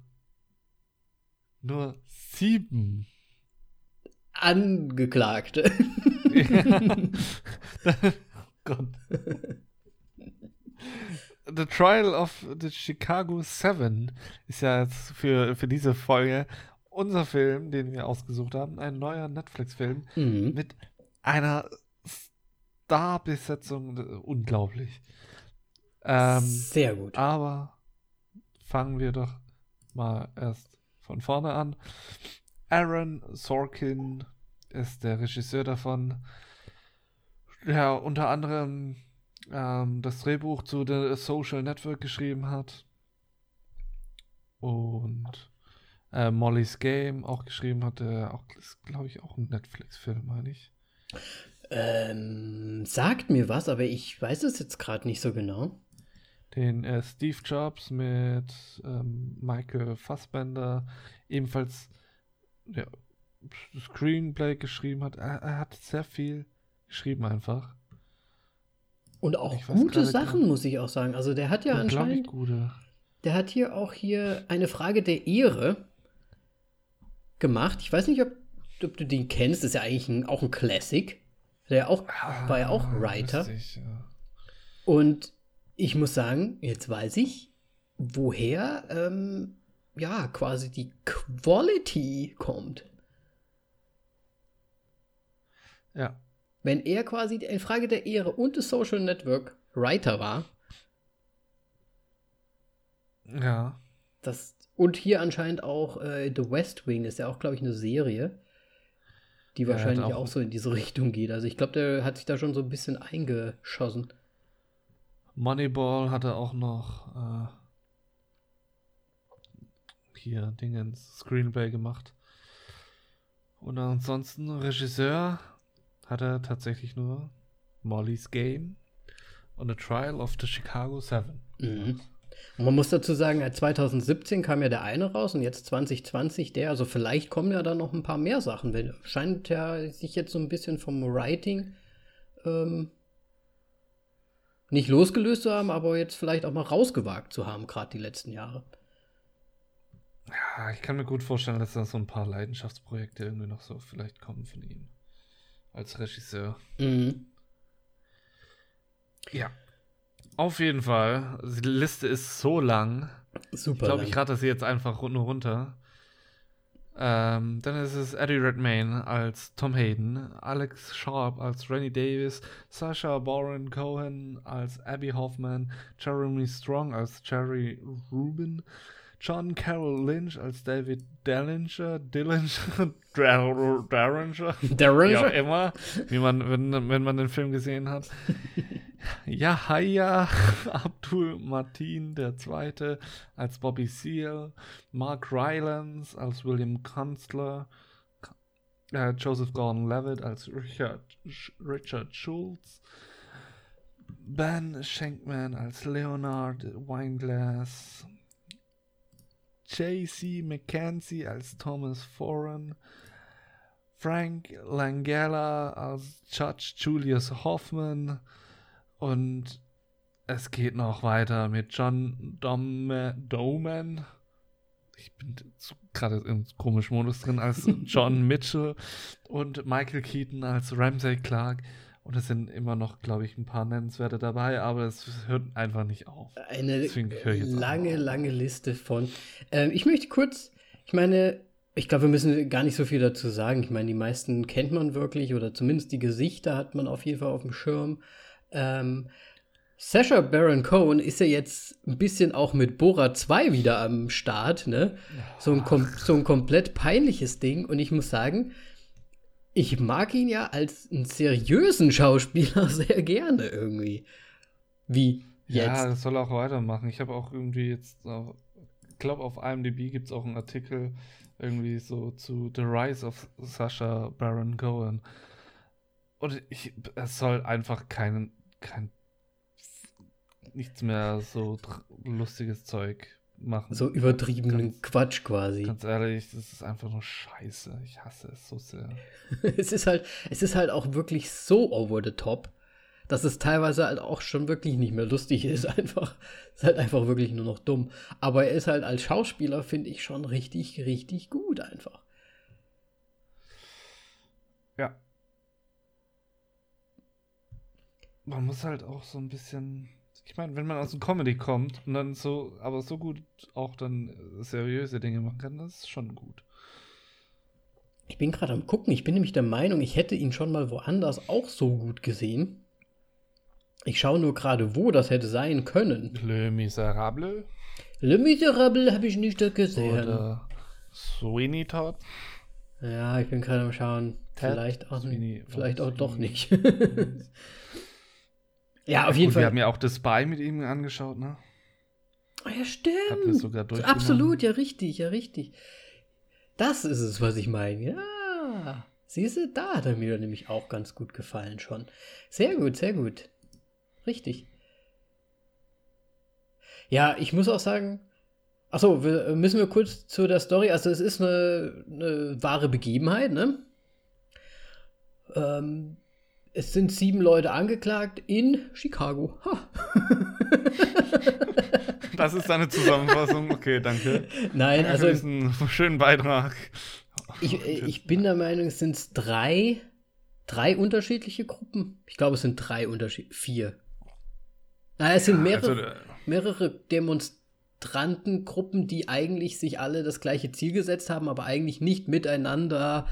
S1: Nur sieben.
S2: Angeklagte.
S1: Gott. The Trial of the Chicago Seven ist ja jetzt für, für diese Folge unser Film, den wir ausgesucht haben. Ein neuer Netflix-Film
S2: mhm.
S1: mit einer Starbesetzung äh, unglaublich. Ähm,
S2: Sehr gut.
S1: Aber fangen wir doch mal erst von vorne an. Aaron Sorkin ist der Regisseur davon, der unter anderem ähm, das Drehbuch zu The Social Network geschrieben hat und äh, Molly's Game auch geschrieben hat, der auch, glaube ich, auch ein Netflix-Film, meine ich.
S2: Ähm, sagt mir was, aber ich weiß es jetzt gerade nicht so genau.
S1: Den äh, Steve Jobs mit ähm, Michael Fassbender ebenfalls ja, Screenplay geschrieben hat. Er, er, hat sehr viel geschrieben einfach.
S2: Und auch gute Sachen, gar, muss ich auch sagen. Also der hat ja anscheinend.
S1: Gute.
S2: Der hat hier auch hier eine Frage der Ehre gemacht. Ich weiß nicht, ob, ob du den kennst. Das ist ja eigentlich ein, auch ein Classic. Der auch, ah, war ja auch Writer. Ich, ja. Und ich muss sagen, jetzt weiß ich, woher ähm, ja quasi die Quality kommt.
S1: Ja.
S2: Wenn er quasi in Frage der Ehre und des Social Network Writer war.
S1: Ja.
S2: Das, und hier anscheinend auch äh, The West Wing ist ja auch, glaube ich, eine Serie, die wahrscheinlich auch, auch, so in diese Richtung geht. Also ich glaube, der hat sich da schon so ein bisschen eingeschossen.
S1: Moneyball hatte auch noch äh, hier Dingens Screenplay gemacht. Und ansonsten Regisseur hat er tatsächlich nur Molly's Game und A Trial of the Chicago Seven.
S2: Mhm. Und man muss dazu sagen, 2017 kam ja der eine raus und jetzt 2020 der. Also vielleicht kommen ja da noch ein paar mehr Sachen. Weil scheint ja sich jetzt so ein bisschen vom Writing ähm, nicht losgelöst zu haben, aber jetzt vielleicht auch mal rausgewagt zu haben, gerade die letzten Jahre.
S1: Ja, ich kann mir gut vorstellen, dass da so ein paar Leidenschaftsprojekte irgendwie noch so vielleicht kommen von ihm. Als Regisseur.
S2: Mhm.
S1: Ja. Auf jeden Fall. Die Liste ist so lang.
S2: Super.
S1: Ich glaube, ich rate sie jetzt einfach nur runter. Ähm, dann ist es Eddie Redmayne als Tom Hayden, Alex Sharp als Rennie Davis, Sasha Baron Cohen als Abby Hoffman, Jeremy Strong als Jerry Rubin, John Carroll Lynch als David Dellinger, Dillinger, Derringer, wie auch immer, wie man, wenn, wenn man den Film gesehen hat. Yahya Abdul Martin II. als Bobby Seale, Mark Rylance als William Kunstler, äh, Joseph Gordon-Levitt als Richard, Richard Schultz, Ben Schenkman als Leonard Weinglass, J.C. McKenzie als Thomas Foran, Frank Langella als Judge Julius Hoffman, und es geht noch weiter mit John Dome, Doman. Ich bin gerade im komischen Modus drin, als John Mitchell und Michael Keaton als Ramsay Clark. Und es sind immer noch, glaube ich, ein paar Nennenswerte dabei, aber es hört einfach nicht auf.
S2: Eine lange, lange Liste von. Ähm, ich möchte kurz, ich meine, ich glaube, wir müssen gar nicht so viel dazu sagen. Ich meine, die meisten kennt man wirklich oder zumindest die Gesichter hat man auf jeden Fall auf dem Schirm. Ähm, Sasha Baron Cohen ist ja jetzt ein bisschen auch mit Bora 2 wieder am Start, ne? So ein, so ein komplett peinliches Ding. Und ich muss sagen, ich mag ihn ja als einen seriösen Schauspieler sehr gerne irgendwie. Wie jetzt.
S1: Ja, das soll er auch weitermachen. Ich habe auch irgendwie jetzt, ich glaube, auf IMDb gibt es auch einen Artikel irgendwie so zu The Rise of Sasha Baron Cohen. Und ich, es soll einfach keinen kein nichts mehr so lustiges Zeug machen.
S2: So übertriebenen ganz, Quatsch quasi.
S1: Ganz ehrlich, das ist einfach nur Scheiße. Ich hasse es so sehr.
S2: es ist halt, es ist halt auch wirklich so over the top, dass es teilweise halt auch schon wirklich nicht mehr lustig ist. Einfach, es ist halt einfach wirklich nur noch dumm. Aber er ist halt als Schauspieler, finde ich, schon richtig, richtig gut einfach.
S1: Ja, man muss halt auch so ein bisschen. Ich meine, wenn man aus dem Comedy kommt und dann so, aber so gut auch dann seriöse Dinge machen kann, das ist schon gut.
S2: Ich bin gerade am gucken. Ich bin nämlich der Meinung, ich hätte ihn schon mal woanders auch so gut gesehen. Ich schaue nur gerade, wo das hätte sein können.
S1: Le Miserable
S2: Le Miserable habe ich nicht gesehen.
S1: oder Sweeney Todd.
S2: Ja, ich bin gerade am Schauen.
S1: Ted
S2: Vielleicht auch,
S1: Sweeney,
S2: vielleicht auch doch nicht. ja, auf jeden
S1: Gut, Wir
S2: Fall.
S1: haben ja auch The Spy mit ihm angeschaut, ne?
S2: Ah, ja,
S1: wir
S2: stimmt.
S1: sogar durchgenommen.
S2: Absolut, ja, richtig, ja, richtig. Das ist es, was ich meine. Ja. Siehst du, da hat er mir nämlich auch ganz gut gefallen schon. Sehr gut, sehr gut. Richtig. Ja, ich muss auch sagen, achso, wir, müssen wir kurz zu der Story, also es ist eine, eine wahre Begebenheit, ne? Ähm, es sind sieben Leute angeklagt in Chicago. Ha.
S1: Das ist deine Zusammenfassung. Okay, danke.
S2: Nein,
S1: Danke
S2: also
S1: für diesen schönen Beitrag.
S2: Ich, ich bin der Meinung, es sind drei, drei unterschiedliche Gruppen. Ich glaube, es sind drei unterschiedliche. Vier. Naja, es sind mehrere,
S1: Also, äh,
S2: mehrere Demonstrantengruppen, die eigentlich sich alle das gleiche Ziel gesetzt haben, aber eigentlich nicht miteinander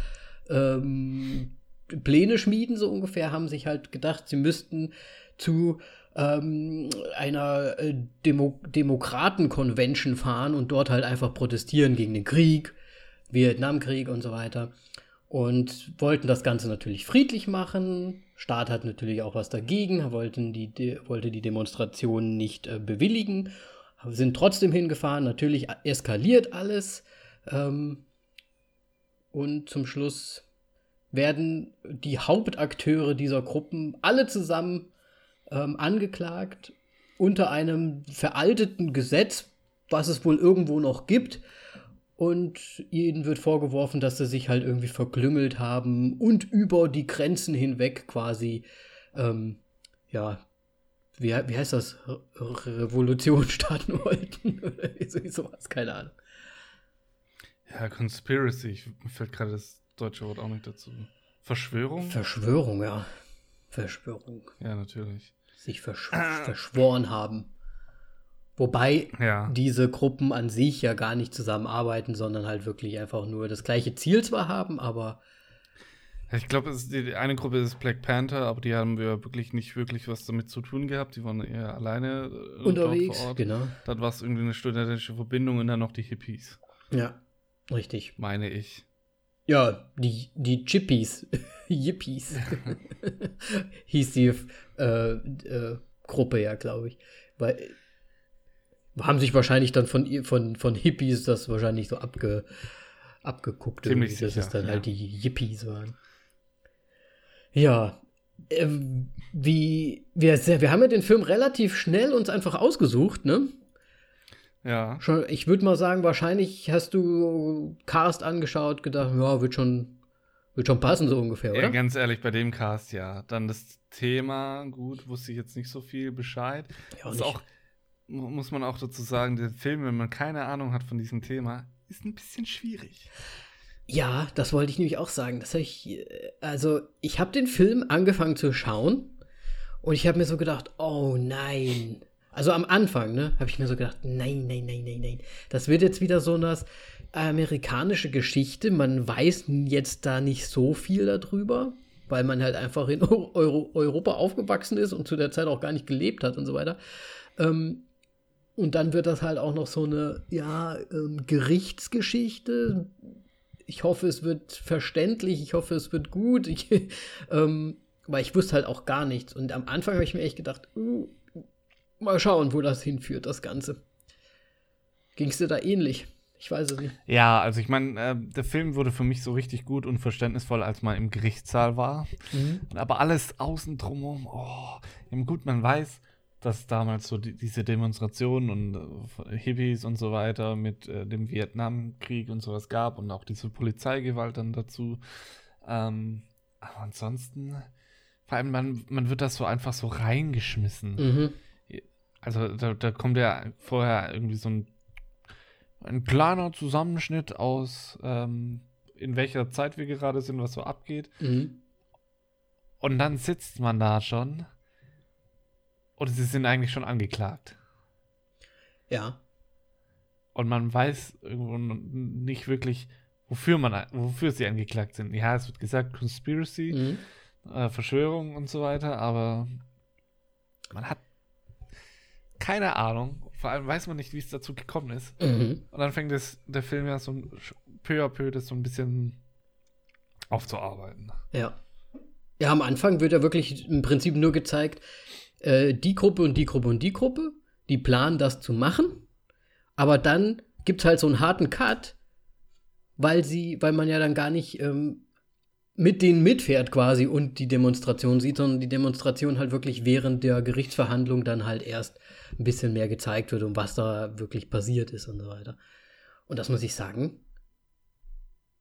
S2: ähm, Pläne schmieden, so ungefähr, haben sich halt gedacht, sie müssten zu ähm, einer äh, Demo Demokraten-Convention fahren und dort halt einfach protestieren gegen den Krieg, Vietnamkrieg und so weiter. Und wollten das Ganze natürlich friedlich machen. Staat hat natürlich auch was dagegen, wollten die, de wollte die Demonstration nicht äh, bewilligen, sind trotzdem hingefahren. Natürlich eskaliert alles. Ähm, und zum Schluss werden die Hauptakteure dieser Gruppen alle zusammen ähm, angeklagt unter einem veralteten Gesetz, was es wohl irgendwo noch gibt. Und ihnen wird vorgeworfen, dass sie sich halt irgendwie verklüngelt haben und über die Grenzen hinweg quasi, ähm, ja, wie, wie heißt das? Re Revolution starten wollten oder sowas, keine Ahnung.
S1: ja, Conspiracy. Ich, fällt gerade das deutsche Wort auch nicht dazu. Verschwörung?
S2: Verschwörung, ja. Verschwörung.
S1: ja, natürlich.
S2: Sich versch verschworen haben. Wobei
S1: Ja.
S2: diese Gruppen an sich ja gar nicht zusammenarbeiten, sondern halt wirklich einfach nur das gleiche Ziel zwar haben, aber
S1: Ich glaube, die eine Gruppe ist Black Panther, aber die haben wir wirklich nicht wirklich was damit zu tun gehabt. Die waren eher alleine äh,
S2: unterwegs,
S1: vor Ort.
S2: genau.
S1: Dann war es irgendwie eine studentische Verbindung und dann noch die Hippies,
S2: Ja, richtig.
S1: meine ich.
S2: Ja, die, die Chippies, Yippies, hieß die äh, äh, Gruppe ja, glaube ich. Weil haben sich wahrscheinlich dann von, von, von Hippies das wahrscheinlich so abge, abgeguckt,
S1: Ziemlich
S2: irgendwie, dass
S1: sicher,
S2: es dann
S1: ja.
S2: halt die Yippies waren. Ja, ähm, wie, wir, wir haben ja den Film relativ schnell uns einfach ausgesucht, ne?
S1: Ja.
S2: Schon, ich würde mal sagen, wahrscheinlich hast du Cast angeschaut, gedacht, ja, wird schon, wird schon passen, so ungefähr,
S1: ja.
S2: oder?
S1: Ganz ehrlich, bei dem Cast ja. Dann das Thema, gut, wusste ich jetzt nicht so viel Bescheid.
S2: Ja,
S1: auch, mu- muss man auch dazu sagen, der Film, wenn man keine Ahnung hat von diesem Thema, ist ein bisschen schwierig.
S2: Ja, das wollte ich nämlich auch sagen. Das ich, also, ich habe den Film angefangen zu schauen und ich habe mir so gedacht, oh nein. Also am Anfang, ne, habe ich mir so gedacht, nein, nein, nein, nein, nein. Das wird jetzt wieder so eine amerikanische Geschichte. Man weiß jetzt da nicht so viel darüber, weil man halt einfach in Euro Europa aufgewachsen ist und zu der Zeit auch gar nicht gelebt hat und so weiter. Ähm, und dann wird das halt auch noch so eine, ja, ähm, Gerichtsgeschichte. Ich hoffe, es wird verständlich. Ich hoffe, es wird gut. Ich, ähm, weil ich wusste halt auch gar nichts. Und am Anfang habe ich mir echt gedacht, uh, mal schauen, wo das hinführt, das Ganze. Ging es dir da ähnlich? Ich weiß es nicht.
S1: Ja, also ich meine, äh, der Film wurde für mich so richtig gut und verständnisvoll, als man im Gerichtssaal war. Aber alles außen drumherum, oh, eben gut, man weiß, dass damals so die, diese Demonstrationen und äh, Hippies und so weiter mit äh, dem Vietnamkrieg und sowas gab und auch diese Polizeigewalt dann dazu. Ähm, aber ansonsten, vor allem, man, man wird das so einfach so reingeschmissen.
S2: Mhm.
S1: Also da, da kommt ja vorher irgendwie so ein, ein kleiner Zusammenschnitt aus, ähm, in welcher Zeit wir gerade sind, was so abgeht.
S2: Mhm.
S1: Und dann sitzt man da schon und sie sind eigentlich schon angeklagt.
S2: Ja.
S1: Und man weiß irgendwo nicht wirklich, wofür man, wofür sie angeklagt sind. Ja, es wird gesagt, Conspiracy, mhm. äh, Verschwörung und so weiter, aber man hat keine Ahnung. Vor allem weiß man nicht, wie es dazu gekommen ist. Mhm. Und dann fängt es, der Film ja so peu à peu das so ein bisschen aufzuarbeiten.
S2: Ja. Ja, am Anfang wird ja wirklich im Prinzip nur gezeigt, äh, die Gruppe und die Gruppe und die Gruppe, die planen das zu machen. Aber dann gibt es halt so einen harten Cut, weil sie, weil man ja dann gar nicht ähm, mit denen mitfährt quasi und die Demonstration sieht, sondern die Demonstration halt wirklich während der Gerichtsverhandlung dann halt erst ein bisschen mehr gezeigt wird und was da wirklich passiert ist und so weiter. Und das muss ich sagen,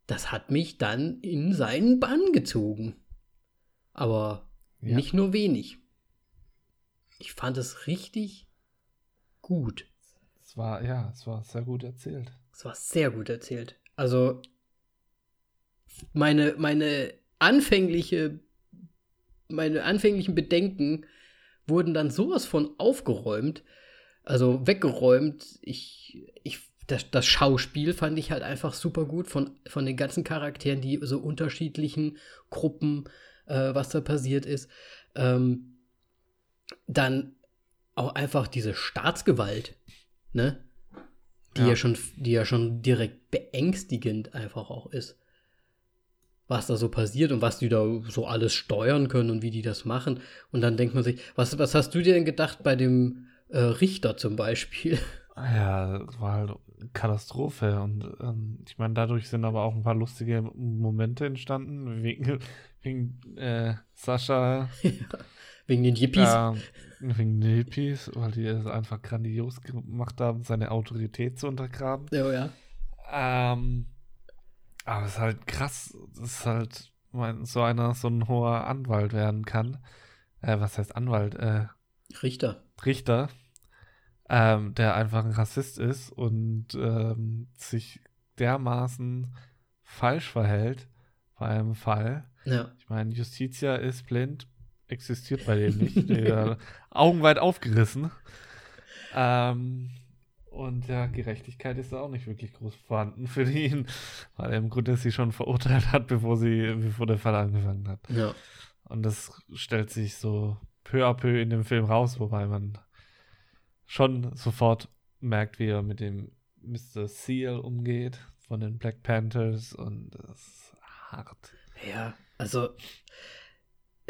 S2: das hat mich dann in seinen Bann gezogen. Aber ja. nicht nur wenig. Ich fand es richtig gut.
S1: Es war, ja, es war sehr gut erzählt.
S2: Es war sehr gut erzählt. Also, meine, meine anfängliche, meine anfänglichen Bedenken wurden dann sowas von aufgeräumt, also weggeräumt. Ich, ich, das, das Schauspiel fand ich halt einfach super gut von, von den ganzen Charakteren, die so unterschiedlichen Gruppen, äh, was da passiert ist. Ähm, dann auch einfach diese Staatsgewalt, ne? Die ja. ja schon, die ja schon direkt beängstigend einfach auch ist. Was da so passiert und was die da so alles steuern können und wie die das machen. Und dann denkt man sich, was, was hast du dir denn gedacht bei dem äh, Richter zum Beispiel?
S1: Ja, das war halt Katastrophe. Und ähm, ich meine, dadurch sind aber auch ein paar lustige Momente entstanden. Wegen, wegen äh, Sascha. Ja,
S2: wegen den Yippies.
S1: Ähm, wegen den Hippies, weil die es einfach grandios gemacht haben, seine Autorität zu untergraben.
S2: Ja, ja.
S1: Ähm, aber es ist halt krass, dass halt mein, so einer so ein hoher Anwalt werden kann. Äh, was heißt Anwalt? Äh,
S2: Richter.
S1: Richter, ähm, der einfach ein Rassist ist und ähm, sich dermaßen falsch verhält bei einem Fall.
S2: Ja.
S1: Ich meine, Justitia ist blind, existiert bei dem nicht. Augenweit aufgerissen. Ähm, und ja, Gerechtigkeit ist da auch nicht wirklich groß vorhanden für ihn, weil er im Grunde sie schon verurteilt hat, bevor sie, bevor der Fall angefangen hat.
S2: Ja.
S1: Und das stellt sich so peu à peu in dem Film raus, wobei man schon sofort merkt, wie er mit dem Mr. Seal umgeht von den Black Panthers und das ist hart.
S2: Ja, also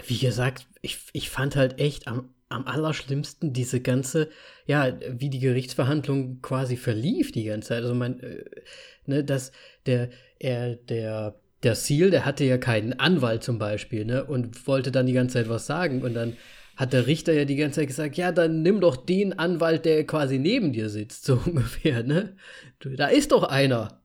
S2: wie gesagt, ich, ich fand halt echt am, am allerschlimmsten diese ganze, ja, wie die Gerichtsverhandlung quasi verlief die ganze Zeit. Also mein, äh, ne, dass der, er, der, der Seal, der hatte ja keinen Anwalt zum Beispiel, ne, und wollte dann die ganze Zeit was sagen und dann hat der Richter ja die ganze Zeit gesagt, ja, dann nimm doch den Anwalt, der quasi neben dir sitzt, so ungefähr, ne? Da ist doch einer.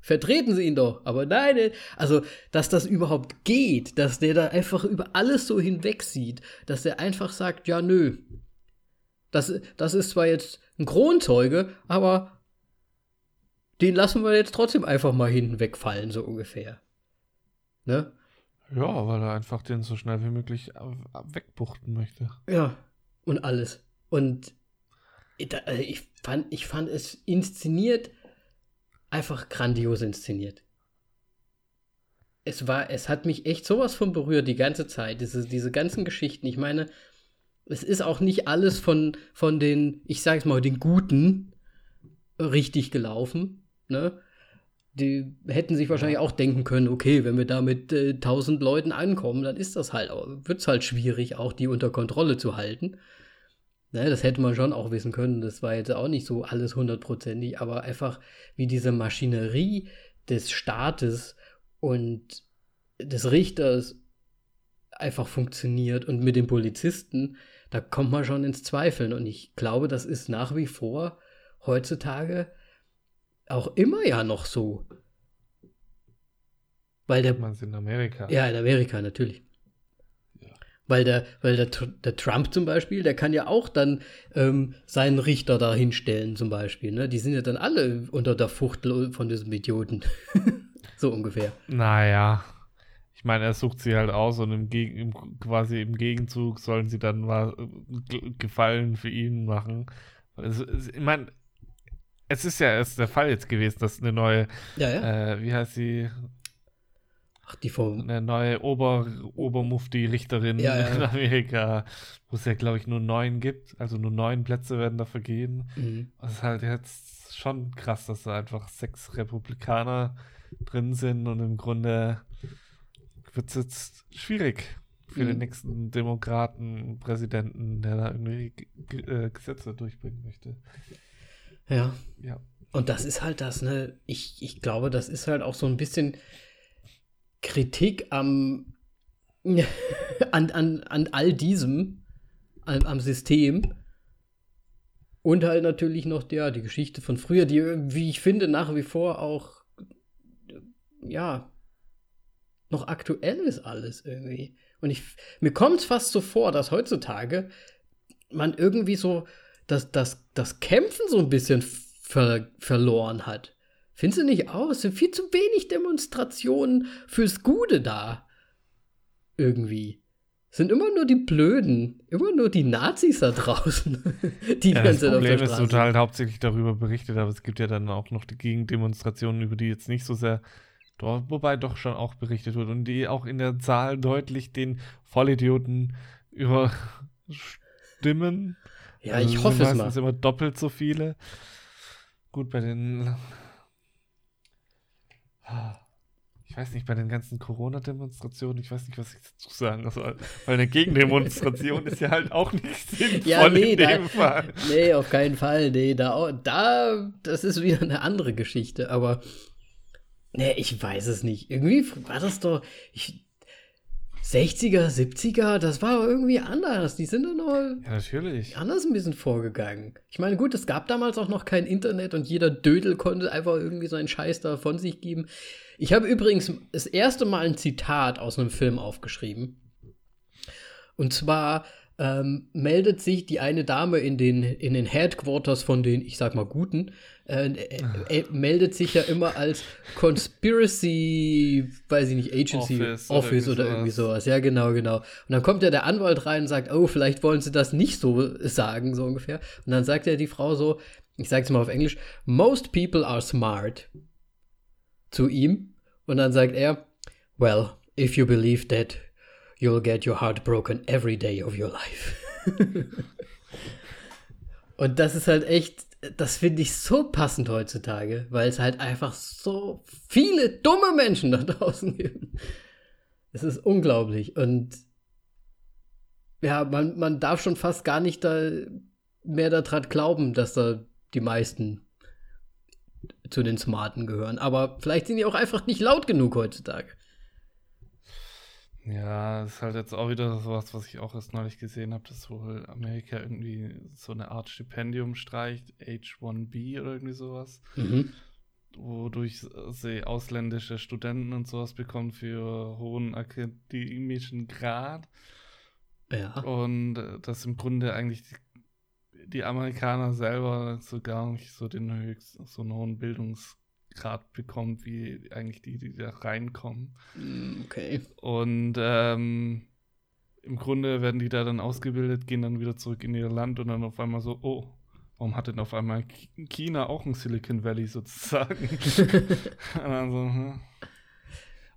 S2: Vertreten Sie ihn doch. Aber nein, äh, also, dass das überhaupt geht, dass der da einfach über alles so hinweg sieht, dass der einfach sagt, ja, nö. Das, das ist zwar jetzt ein Kronzeuge, aber den lassen wir jetzt trotzdem einfach mal hinten wegfallen, so ungefähr. Ne?
S1: Ja, weil er einfach den so schnell wie möglich wegbuchten möchte.
S2: Ja, und alles. Und äh, ich fand, ich fand es inszeniert einfach grandios inszeniert. Es war, es hat mich echt sowas von berührt die ganze Zeit, diese, diese ganzen Geschichten. Ich meine, es ist auch nicht alles von, von den, ich sag's mal, den Guten richtig gelaufen, ne? Die hätten sich wahrscheinlich auch denken können, okay, wenn wir da mit äh, 1000 Leuten ankommen, dann ist das halt, wird's halt schwierig, auch die unter Kontrolle zu halten. Ne, das hätte man schon auch wissen können. Das war jetzt auch nicht so alles hundertprozentig, aber einfach wie diese Maschinerie des Staates und des Richters einfach funktioniert und mit den Polizisten, da kommt man schon ins Zweifeln. Und ich glaube, das ist nach wie vor heutzutage auch immer ja noch so. Weil der.
S1: Man in Amerika.
S2: Ja, in Amerika natürlich. Weil der, weil der, der Trump zum Beispiel, der kann ja auch dann ähm, seinen Richter da hinstellen, zum Beispiel. Ne? Die sind ja dann alle unter der Fuchtel von diesem Idioten. so ungefähr.
S1: Naja. Ich meine, er sucht sie halt aus und im, Geg im quasi im Gegenzug sollen sie dann mal Gefallen für ihn machen. Es, es, ich meine, es ist ja erst der Fall jetzt gewesen, dass eine neue,
S2: Ja, ja.
S1: äh, wie heißt sie,
S2: Ach, die vom.
S1: eine neue Ober, Obermufti-Richterin
S2: Ja, ja.
S1: in Amerika, wo es ja, glaube ich, nur neun gibt. Also nur neun Plätze werden da vergeben.
S2: Mhm.
S1: Das ist halt jetzt schon krass, dass da einfach sechs Republikaner drin sind und im Grunde wird es jetzt schwierig für den
S2: Mhm.
S1: nächsten Demokraten, Präsidenten, der da irgendwie äh, Gesetze durchbringen möchte.
S2: Ja.
S1: Ja.
S2: Und das ist halt das, ne? Ich, ich glaube, das ist halt auch so ein bisschen Kritik am an, an, an all diesem, am, am System. Und halt natürlich noch ja, die Geschichte von früher, die, wie ich finde, nach wie vor auch ja noch aktuell ist alles irgendwie. Und ich, mir kommt es fast so vor, dass heutzutage man irgendwie so das, das, das Kämpfen so ein bisschen ver, verloren hat. Findest du nicht auch? Es sind viel zu wenig Demonstrationen fürs Gute da. Irgendwie. Es sind immer nur die Blöden, immer nur die Nazis da draußen, die
S1: Ja, das
S2: ganze Zeit auf
S1: Problem
S2: der
S1: ist,
S2: Straße
S1: wird halt hauptsächlich darüber berichtet, aber es gibt ja dann auch noch die Gegendemonstrationen, über die jetzt nicht so sehr, wobei doch schon auch berichtet wird und die auch in der Zahl deutlich den Vollidioten überstimmen.
S2: Ja,
S1: Also
S2: ich
S1: es
S2: hoffe es mal.
S1: immer doppelt so viele. Gut, bei den. Ich weiß nicht, bei den ganzen Corona-Demonstrationen, ich weiß nicht, was ich dazu sagen soll. Weil eine Gegendemonstration ist ja halt auch nicht sinnvoll
S2: Ja, nee,
S1: in
S2: da,
S1: dem Fall.
S2: nee, auf keinen Fall. Nee, da, da, das ist wieder eine andere Geschichte. Aber, nee, ich weiß es nicht. Irgendwie war das doch, ich, 60er, 70er, das war irgendwie anders. Die sind dann noch
S1: Ja, natürlich.
S2: anders ein bisschen vorgegangen. Ich meine, gut, es gab damals auch noch kein Internet und jeder Dödel konnte einfach irgendwie seinen Scheiß da von sich geben. Ich habe übrigens das erste Mal ein Zitat aus einem Film aufgeschrieben. Und zwar ähm, meldet sich die eine Dame in den, in den Headquarters von den, ich sag mal, Guten, äh, äh, äh, meldet sich ja immer als Conspiracy, weiß ich nicht, Agency,
S1: Office
S2: Office,
S1: oder
S2: oder,
S1: irgendwie sowas.
S2: Ja, genau, genau. Und dann kommt ja der Anwalt rein und sagt, oh, vielleicht wollen sie das nicht so sagen, so ungefähr. Und dann sagt ja die Frau so, ich sag's mal auf Englisch, most people are smart zu ihm. Und dann sagt er, well, if you believe that, you'll get your heart broken every day of your life. Und das ist halt echt, das finde ich so passend heutzutage, weil es halt einfach so viele dumme Menschen da draußen gibt. Es ist unglaublich. Und ja, man, man darf schon fast gar nicht da mehr daran glauben, dass da die meisten zu den Smarten gehören. Aber vielleicht sind die auch einfach nicht laut genug heutzutage.
S1: Ja, das ist halt jetzt auch wieder sowas, was ich auch erst neulich gesehen habe, dass wohl Amerika irgendwie so eine Art Stipendium streicht, H1B oder irgendwie sowas,
S2: Mhm.
S1: wodurch sie ausländische Studenten und sowas bekommen für hohen akademischen Grad.
S2: Ja.
S1: Und äh, dass im Grunde eigentlich die, die Amerikaner selber so gar nicht so den höchsten, so einen hohen Bildungsgrad bekommen, wie eigentlich die, die da reinkommen.
S2: Mm, Okay.
S1: Und ähm, im Grunde werden die da dann ausgebildet, gehen dann wieder zurück in ihr Land und dann auf einmal so, oh, warum hat denn auf einmal Ch- China auch ein Silicon Valley sozusagen? und dann so, hm.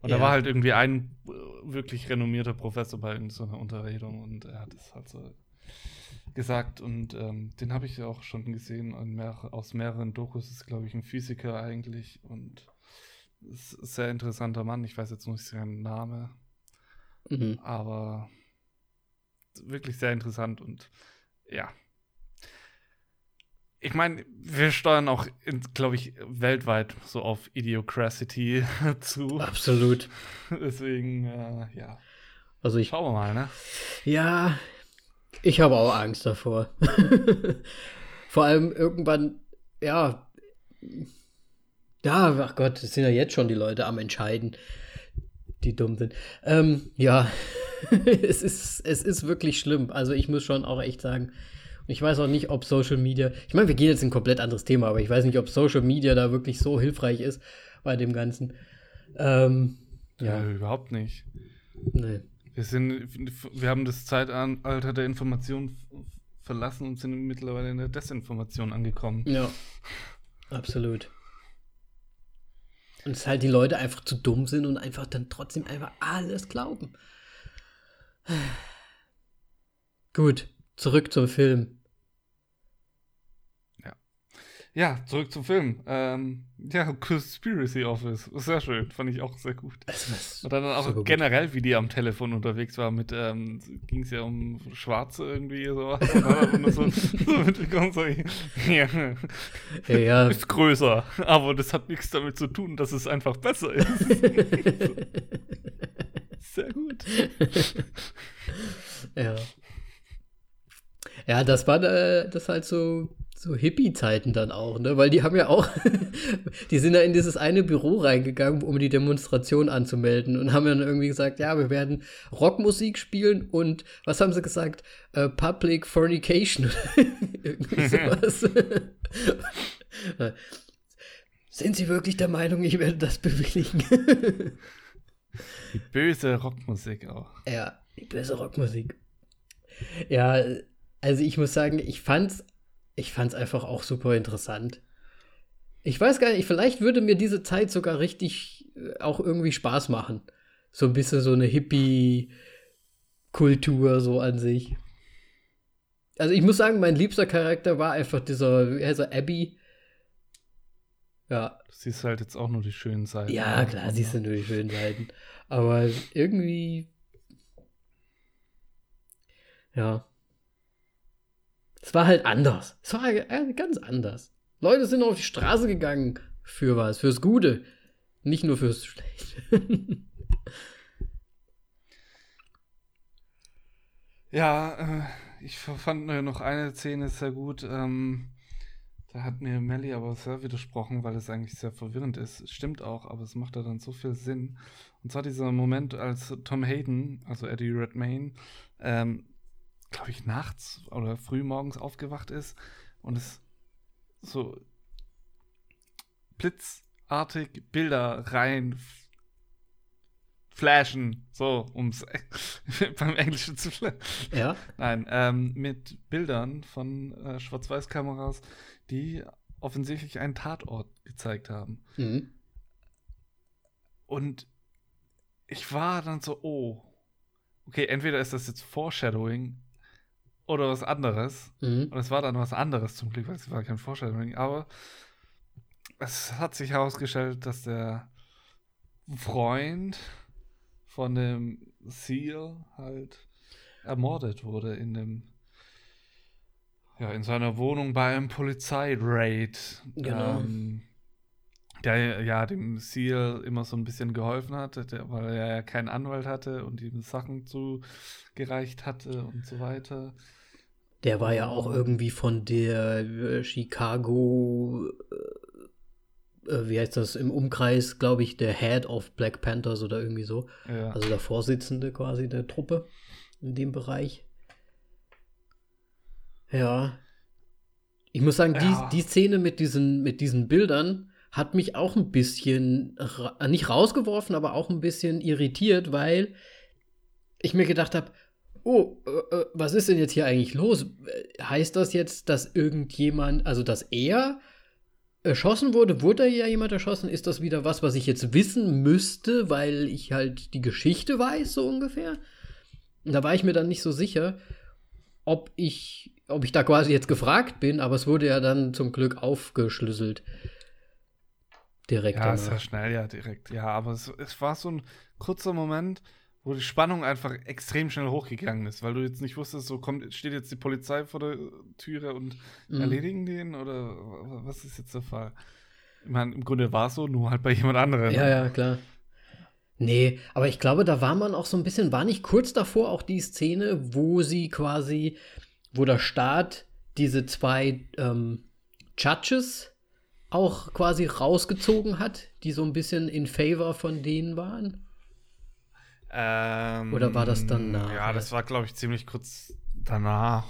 S1: Und da
S2: Ja.
S1: war halt irgendwie ein wirklich renommierter Professor bei so einer Unterredung und er hat es halt so gesagt und ähm, den habe ich ja auch schon gesehen in mehr, aus mehreren Dokus. Ist, glaube ich, ein Physiker eigentlich und ist ein sehr interessanter Mann. Ich weiß jetzt nicht seinen Namen,
S2: Mhm.
S1: aber wirklich sehr interessant und ja. Ich meine, wir steuern auch, glaube ich, weltweit so auf Idiocracy zu.
S2: Absolut.
S1: Deswegen, äh, ja.
S2: Also ich,
S1: Schauen wir mal, ne?
S2: ja, ich habe auch Angst davor. Vor allem irgendwann, ja, ja, ach Gott, es sind ja jetzt schon die Leute am Entscheiden, die dumm sind. Ähm, ja, es ist, es ist wirklich schlimm. Also ich muss schon auch echt sagen, ich weiß auch nicht, ob Social Media, ich meine, wir gehen jetzt in ein komplett anderes Thema, aber ich weiß nicht, ob Social Media da wirklich so hilfreich ist bei dem Ganzen. Ähm,
S1: Ja,
S2: ja,
S1: überhaupt nicht.
S2: nee.
S1: Wir sind, wir haben das Zeitalter der Information verlassen und sind mittlerweile in der Desinformation angekommen.
S2: Ja. Absolut. Und es halt die Leute einfach zu dumm sind und einfach dann trotzdem einfach alles glauben. Gut, zurück zum Film.
S1: Ja, zurück zum Film. Ähm, ja, Conspiracy Office. Sehr schön, fand ich auch sehr gut. Und dann auch generell, wie die am Telefon unterwegs war, mit, ähm, ging es ja um Schwarze irgendwie so. Und so, so mitbekommen, so, ja, ja, ja. Ist größer, aber das hat nichts damit zu tun, dass es einfach besser ist. sehr gut.
S2: ja. Ja, das war äh, das halt so so Hippie-Zeiten dann auch, ne? Weil die haben ja auch, die sind ja in dieses eine Büro reingegangen, um die Demonstration anzumelden und haben dann irgendwie gesagt, ja, wir werden Rockmusik spielen und was haben sie gesagt? Uh, Public Fornication. irgendwie sowas. sind Sie wirklich der Meinung, ich werde das bewilligen?
S1: die böse Rockmusik auch.
S2: Ja, die böse Rockmusik. Ja, also ich muss sagen, ich fand's ich fand es einfach auch super interessant. Ich weiß gar nicht, vielleicht würde mir diese Zeit sogar richtig äh, auch irgendwie Spaß machen. So ein bisschen so eine Hippie-Kultur so an sich. Also ich muss sagen, mein liebster Charakter war einfach dieser, wie heißt er, Abby. Ja.
S1: Du siehst halt jetzt auch nur die schönen Seiten.
S2: Ja, klar, siehst du nur die schönen Seiten. Aber irgendwie. Ja. Es war halt anders. Es war äh, ganz anders. Leute sind auf die Straße gegangen für was, fürs Gute. Nicht nur fürs Schlechte.
S1: ja, äh, ich fand noch eine Szene sehr gut. Ähm, da hat mir Melly aber sehr widersprochen, weil es eigentlich sehr verwirrend ist. Stimmt auch, aber es macht da dann so viel Sinn. Und zwar dieser Moment, als Tom Hayden, also Eddie Redmayne, ähm, glaube ich, nachts oder früh morgens aufgewacht ist und es so blitzartig Bilder rein flashen, so, um es beim Englischen zu flashen.
S2: Ja.
S1: Nein, ähm, mit Bildern von äh, Schwarz-Weiß-Kameras, die offensichtlich einen Tatort gezeigt haben. Mhm. Und ich war dann so, oh, okay, entweder ist das jetzt Foreshadowing oder was anderes. Mhm. Und es war dann was anderes zum Glück, weil es war kein Vorstellung. Aber es hat sich herausgestellt, dass der Freund von dem Seal halt ermordet wurde in dem ja, in seiner Wohnung bei einem Polizeiraid. Genau. Ähm, der ja dem Seal immer so ein bisschen geholfen hat, der, weil er ja keinen Anwalt hatte und ihm Sachen zugereicht hatte und so weiter.
S2: Der war ja auch irgendwie von der äh, Chicago, äh, äh, wie heißt das, im Umkreis, glaube ich, der Head of Black Panthers oder irgendwie so. Ja. Also der Vorsitzende quasi der Truppe in dem Bereich. Ja. Ich muss sagen, ja. die, die Szene mit diesen, mit diesen Bildern, hat mich auch ein bisschen, ra nicht rausgeworfen, aber auch ein bisschen irritiert, weil ich mir gedacht habe, oh, äh, äh, was ist denn jetzt hier eigentlich los? Heißt das jetzt, dass irgendjemand, also dass er erschossen wurde? Wurde ja jemand erschossen? Ist das wieder was, was ich jetzt wissen müsste, weil ich halt die Geschichte weiß, so ungefähr? Da war ich mir dann nicht so sicher, ob ich, ob ich da quasi jetzt gefragt bin, aber es wurde ja dann zum Glück aufgeschlüsselt
S1: direkt. Ja, danach. sehr schnell, ja, direkt. Ja, aber es, es war so ein kurzer Moment, wo die Spannung einfach extrem schnell hochgegangen ist, weil du jetzt nicht wusstest, so kommt, steht jetzt die Polizei vor der Türe und mhm. erledigen den oder was ist jetzt der Fall? Ich meine, im Grunde war es so, nur halt bei jemand anderem.
S2: Ja, ja, klar. Nee, aber ich glaube, da war man auch so ein bisschen, war nicht kurz davor auch die Szene, wo sie quasi, wo der Staat diese zwei ähm, Judges auch quasi rausgezogen hat, die so ein bisschen in favor von denen waren?
S1: Ähm,
S2: Oder war das danach?
S1: Ja, das war, glaube ich, ziemlich kurz danach.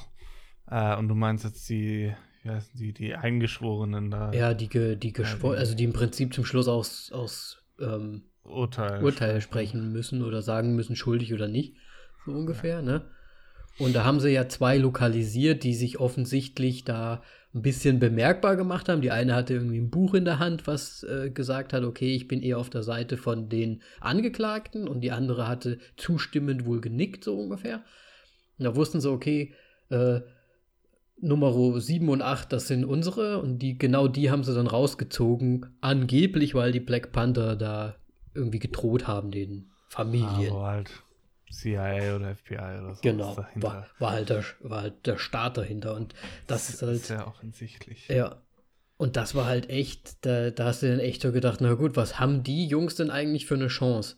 S1: Äh, und du meinst jetzt die, ja, die, die Eingeschworenen da.
S2: Ja, die, die geschworen, also die im Prinzip zum Schluss aus, aus ähm, Urteil, Urteil sprechen müssen oder sagen müssen, schuldig oder nicht. So ungefähr, ja. ne? Und da haben sie ja zwei lokalisiert, die sich offensichtlich da ein bisschen bemerkbar gemacht haben. Die eine hatte irgendwie ein Buch in der Hand, was äh, gesagt hat, okay, ich bin eher auf der Seite von den Angeklagten und die andere hatte zustimmend wohl genickt, so ungefähr. Und da wussten sie, okay, äh, Nummer 7 und 8, das sind unsere und die, genau die haben sie dann rausgezogen, angeblich, weil die Black Panther da irgendwie gedroht haben, den Familien.
S1: Aber halt CIA oder FBI oder so.
S2: Genau, war, war, halt der, war halt der Start dahinter und das, das ist halt.
S1: Sehr offensichtlich.
S2: Ja. Und das war halt echt, da, da hast du dann echt so gedacht, na gut, was haben die Jungs denn eigentlich für eine Chance?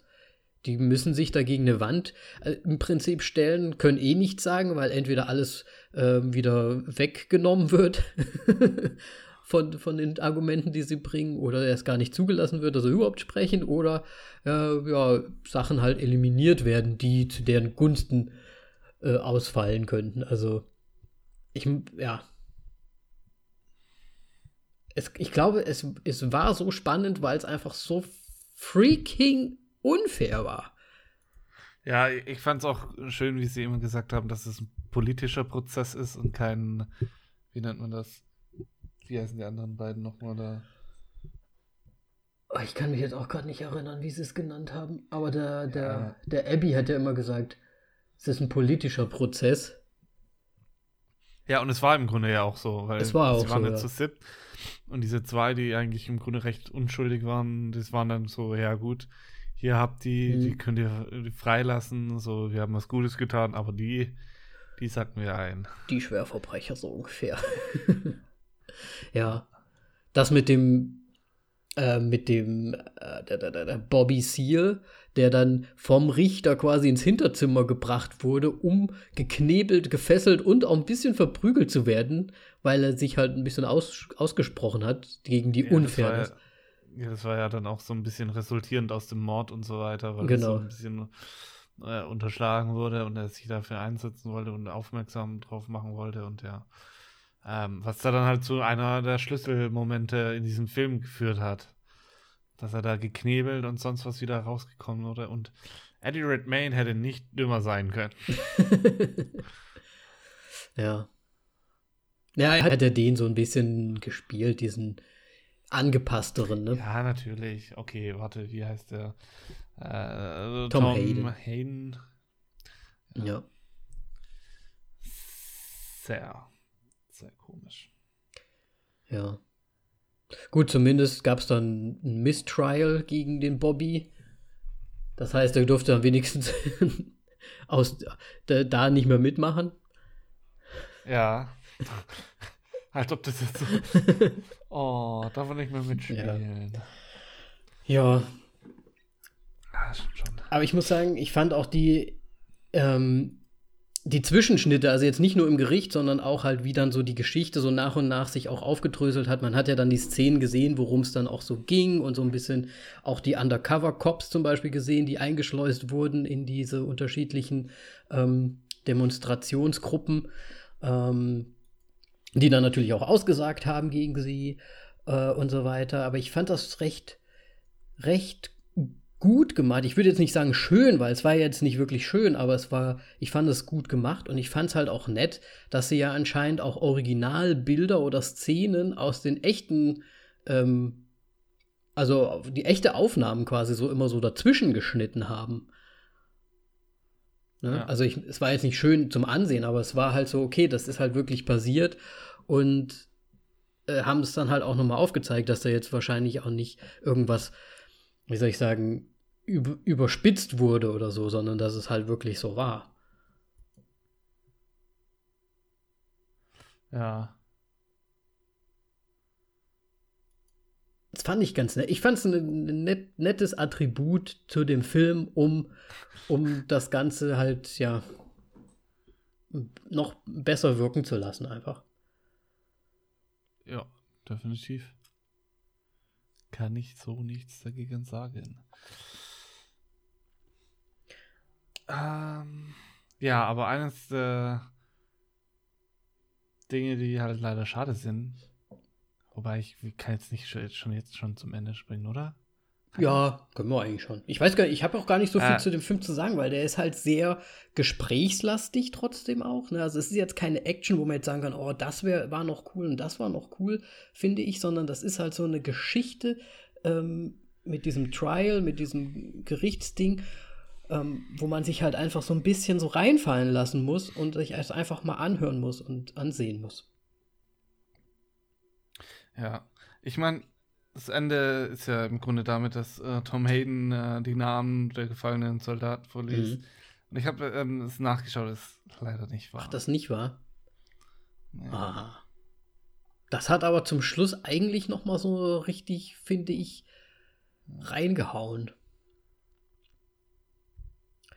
S2: Die müssen sich dagegen eine Wand äh, im Prinzip stellen, können eh nichts sagen, weil entweder alles äh, wieder weggenommen wird von, von den Argumenten, die sie bringen, oder es gar nicht zugelassen wird, dass sie überhaupt sprechen, oder äh, ja, Sachen halt eliminiert werden, die zu deren Gunsten äh, ausfallen könnten. Also, ich, ja. Es, ich glaube, es, es war so spannend, weil es einfach so freaking unfair war.
S1: Ja, ich fand es auch schön, wie Sie immer gesagt haben, dass es ein politischer Prozess ist und kein, wie nennt man das? Wie heißen die anderen beiden nochmal da?
S2: Oh, ich kann mich jetzt auch gerade nicht erinnern, wie sie es genannt haben. Aber der, der, ja. der Abby hat ja immer gesagt, es ist ein politischer Prozess.
S1: Ja, und es war im Grunde ja auch so, weil
S2: es war
S1: sie
S2: auch
S1: waren
S2: so,
S1: jetzt
S2: ja.
S1: zu siebt und diese zwei, die eigentlich im Grunde recht unschuldig waren, das waren dann so, ja gut, hier habt die, mhm. die könnt ihr freilassen, so, wir haben was Gutes getan, aber die, die sacken wir ein.
S2: Die Schwerverbrecher so ungefähr. ja. Das mit dem, äh, mit dem äh, der, der, der Bobby Seale, der dann vom Richter quasi ins Hinterzimmer gebracht wurde, um geknebelt, gefesselt und auch ein bisschen verprügelt zu werden, weil er sich halt ein bisschen aus, ausgesprochen hat gegen die ja, Unfairness.
S1: Das ja, ja, das war ja dann auch so ein bisschen resultierend aus dem Mord und so weiter, weil
S2: genau.
S1: so ein bisschen äh, unterschlagen wurde und er sich dafür einsetzen wollte und aufmerksam drauf machen wollte und ja. Ähm, was da dann halt zu einer der Schlüsselmomente in diesem Film geführt hat. Dass er da geknebelt und sonst was wieder rausgekommen wurde. Und Eddie Redmayne hätte nicht dümmer sein können.
S2: ja. Ja, hat er den so ein bisschen gespielt, diesen angepassteren, ne?
S1: Ja, natürlich. Okay, warte, wie heißt der? Äh,
S2: Tom,
S1: Tom
S2: Hayden.
S1: Hayden.
S2: Ja. ja.
S1: Sehr, sehr komisch.
S2: Ja. Gut, zumindest gab es dann ein Mistrial gegen den Bobby. Das heißt, er durfte dann wenigstens aus, da, nicht mehr mitmachen.
S1: Ja. Als ob das jetzt so. Oh, darf er nicht mehr mitspielen.
S2: Ja.
S1: ja. schon.
S2: Aber ich muss sagen, ich fand auch die, ähm, die Zwischenschnitte, also jetzt nicht nur im Gericht, sondern auch halt, wie dann so die Geschichte so nach und nach sich auch aufgedröselt hat. Man hat ja dann die Szenen gesehen, worum es dann auch so ging und so ein bisschen auch die Undercover-Cops zum Beispiel gesehen, die eingeschleust wurden in diese unterschiedlichen ähm, Demonstrationsgruppen. Ähm, die dann natürlich auch ausgesagt haben gegen sie äh, und so weiter. Aber ich fand das recht, recht gut gemacht. Ich würde jetzt nicht sagen schön, weil es war jetzt nicht wirklich schön, aber es war, ich fand es gut gemacht und ich fand es halt auch nett, dass sie ja anscheinend auch Originalbilder oder Szenen aus den echten, ähm, also die echte Aufnahmen quasi so immer so dazwischen geschnitten haben. Ne? Ja. Also ich, es war jetzt nicht schön zum Ansehen, aber es war halt so, okay, das ist halt wirklich passiert und äh, haben es dann halt auch nochmal aufgezeigt, dass da jetzt wahrscheinlich auch nicht irgendwas, wie soll ich sagen, üb überspitzt wurde oder so, sondern dass es halt wirklich so war.
S1: Ja.
S2: Das fand ich ganz nett. Ich fand es ein net, nettes Attribut zu dem Film, um, um das Ganze halt, ja, noch besser wirken zu lassen, einfach.
S1: Ja, definitiv. Kann ich so nichts dagegen sagen. Ähm, ja, aber eines der Dinge, die halt leider schade sind, wobei ich kann jetzt nicht schon jetzt schon zum Ende springen, oder?
S2: Ja, können wir eigentlich schon. Ich weiß gar nicht, ich habe auch gar nicht so viel
S1: Ah.
S2: zu dem Film zu sagen, weil der ist halt sehr gesprächslastig trotzdem auch. Ne? Also es ist jetzt keine Action, wo man jetzt sagen kann, oh, das wär, war noch cool und das war noch cool, finde ich, sondern das ist halt so eine Geschichte ähm, mit diesem Trial, mit diesem Gerichtsding, ähm, wo man sich halt einfach so ein bisschen so reinfallen lassen muss und sich es einfach mal anhören muss und ansehen muss.
S1: Ja, ich meine, das Ende ist ja im Grunde damit, dass äh, Tom Hayden äh, die Namen der gefallenen Soldaten vorliest.
S2: Mhm.
S1: Und ich habe ähm, es nachgeschaut, ist leider nicht wahr.
S2: Ach, das nicht wahr?
S1: Ja.
S2: Ah. Das hat aber zum Schluss eigentlich noch mal so richtig, finde ich, reingehauen.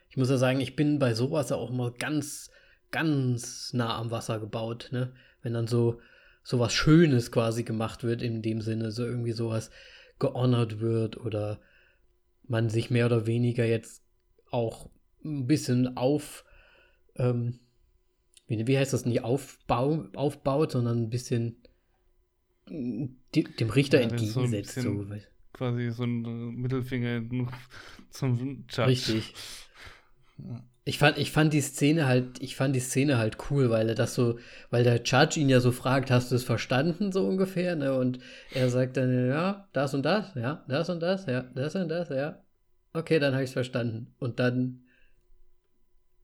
S2: Ich muss ja sagen, ich bin bei sowas ja auch mal ganz, ganz nah am Wasser gebaut, ne? Wenn dann so sowas Schönes quasi gemacht wird in dem Sinne, so irgendwie sowas gehonored wird oder man sich mehr oder weniger jetzt auch ein bisschen auf, ähm, wie, wie heißt das, nicht aufbau, aufbaut, sondern ein bisschen mm, die, dem Richter
S1: Ja, so
S2: entgegensetzt. So,
S1: bisschen Quasi so ein Mittelfinger zum Judge.
S2: Richtig.
S1: Ja.
S2: Ich fand, ich fand die Szene halt, ich fand die Szene halt cool, weil er das so, weil der Judge ihn ja so fragt, hast du es verstanden, so ungefähr, ne? Und er sagt dann, ja, das und das, ja, das und das, ja, das und das, ja. Okay, dann habe ich es verstanden. Und dann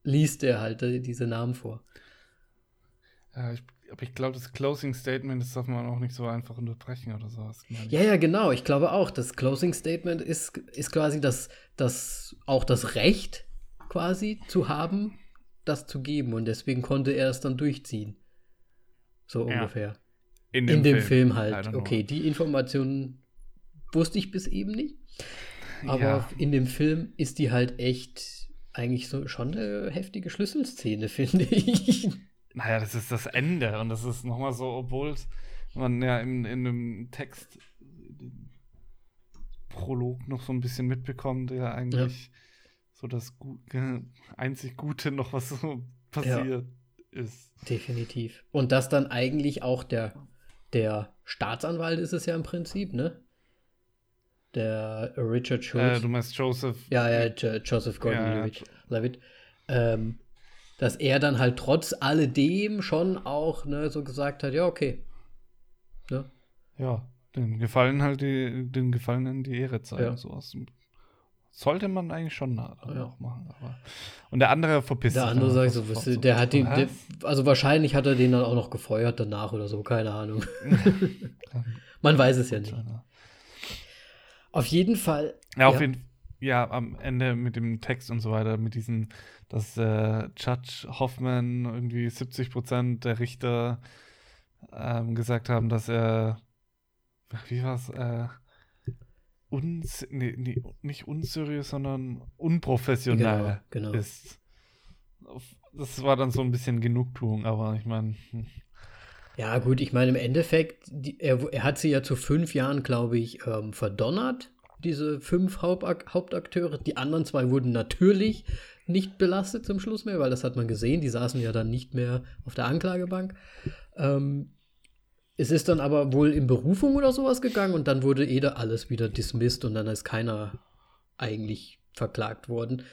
S2: liest er halt äh, diese Namen vor.
S1: Ja, ich, aber ich glaube, das Closing Statement, das darf man auch nicht so einfach unterbrechen oder sowas.
S2: Ja, ja, genau. Ich glaube auch, das Closing Statement ist, ist quasi das, das, auch das Recht quasi zu haben, das zu geben. Und deswegen konnte er es dann durchziehen. So
S1: Ja.
S2: ungefähr.
S1: In
S2: In dem Film,
S1: I
S2: halt. Okay, die Informationen wusste ich bis eben nicht. Aber
S1: Ja.
S2: in dem Film ist die halt echt eigentlich so schon eine heftige Schlüsselszene, finde ich.
S1: Naja, das ist das Ende und das ist nochmal so, obwohl man ja in, in einem Text Prolog noch so ein bisschen mitbekommt, der eigentlich so das Gu einzig Gute noch, was so passiert ist.
S2: Definitiv. Und dass dann eigentlich auch der, der Staatsanwalt ist es ja im Prinzip, ne? Der Richard
S1: Äh,
S2: Schulz.
S1: du meinst Joseph.
S2: ja, ja, Jo- Joseph
S1: Ja,
S2: Gordon-Levitt. Levitt. Ähm, dass er dann halt trotz alledem schon auch ne, so gesagt hat, ja, okay. Ne?
S1: Ja, den Gefallen halt die, den Gefallenen die Ehre zeigen.
S2: Ja.
S1: Sowas. Sollte man eigentlich schon
S2: Ja.
S1: auch machen. Aber und der andere verpisst
S2: Der andere sagt so,
S1: sofort
S2: was, der hat den,
S1: Was?
S2: der, also wahrscheinlich hat er den dann auch noch gefeuert danach oder so, keine Ahnung. Man weiß es ja nicht. Auf jeden Fall.
S1: Ja, auf
S2: Ja.
S1: jeden Ja, am Ende mit dem Text und so weiter, mit diesen, dass äh, Judge Hoffman irgendwie 70 Prozent der Richter ähm, gesagt haben, dass er, wie war's, äh, uns, nee, nee, nicht unseriös, sondern unprofessionell
S2: Genau, genau.
S1: ist. Das war dann so ein bisschen Genugtuung, aber ich meine,
S2: Ja, gut, ich meine, im Endeffekt, die, er, er hat sie ja zu fünf Jahren, glaube ich, ähm, verdonnert, diese fünf Hauptak Hauptakteure. Die anderen zwei wurden natürlich nicht belastet zum Schluss mehr, weil das hat man gesehen. Die saßen ja dann nicht mehr auf der Anklagebank. Ähm, es ist dann aber wohl in Berufung oder sowas gegangen und dann wurde eh da alles wieder dismissed und dann ist keiner eigentlich verklagt worden.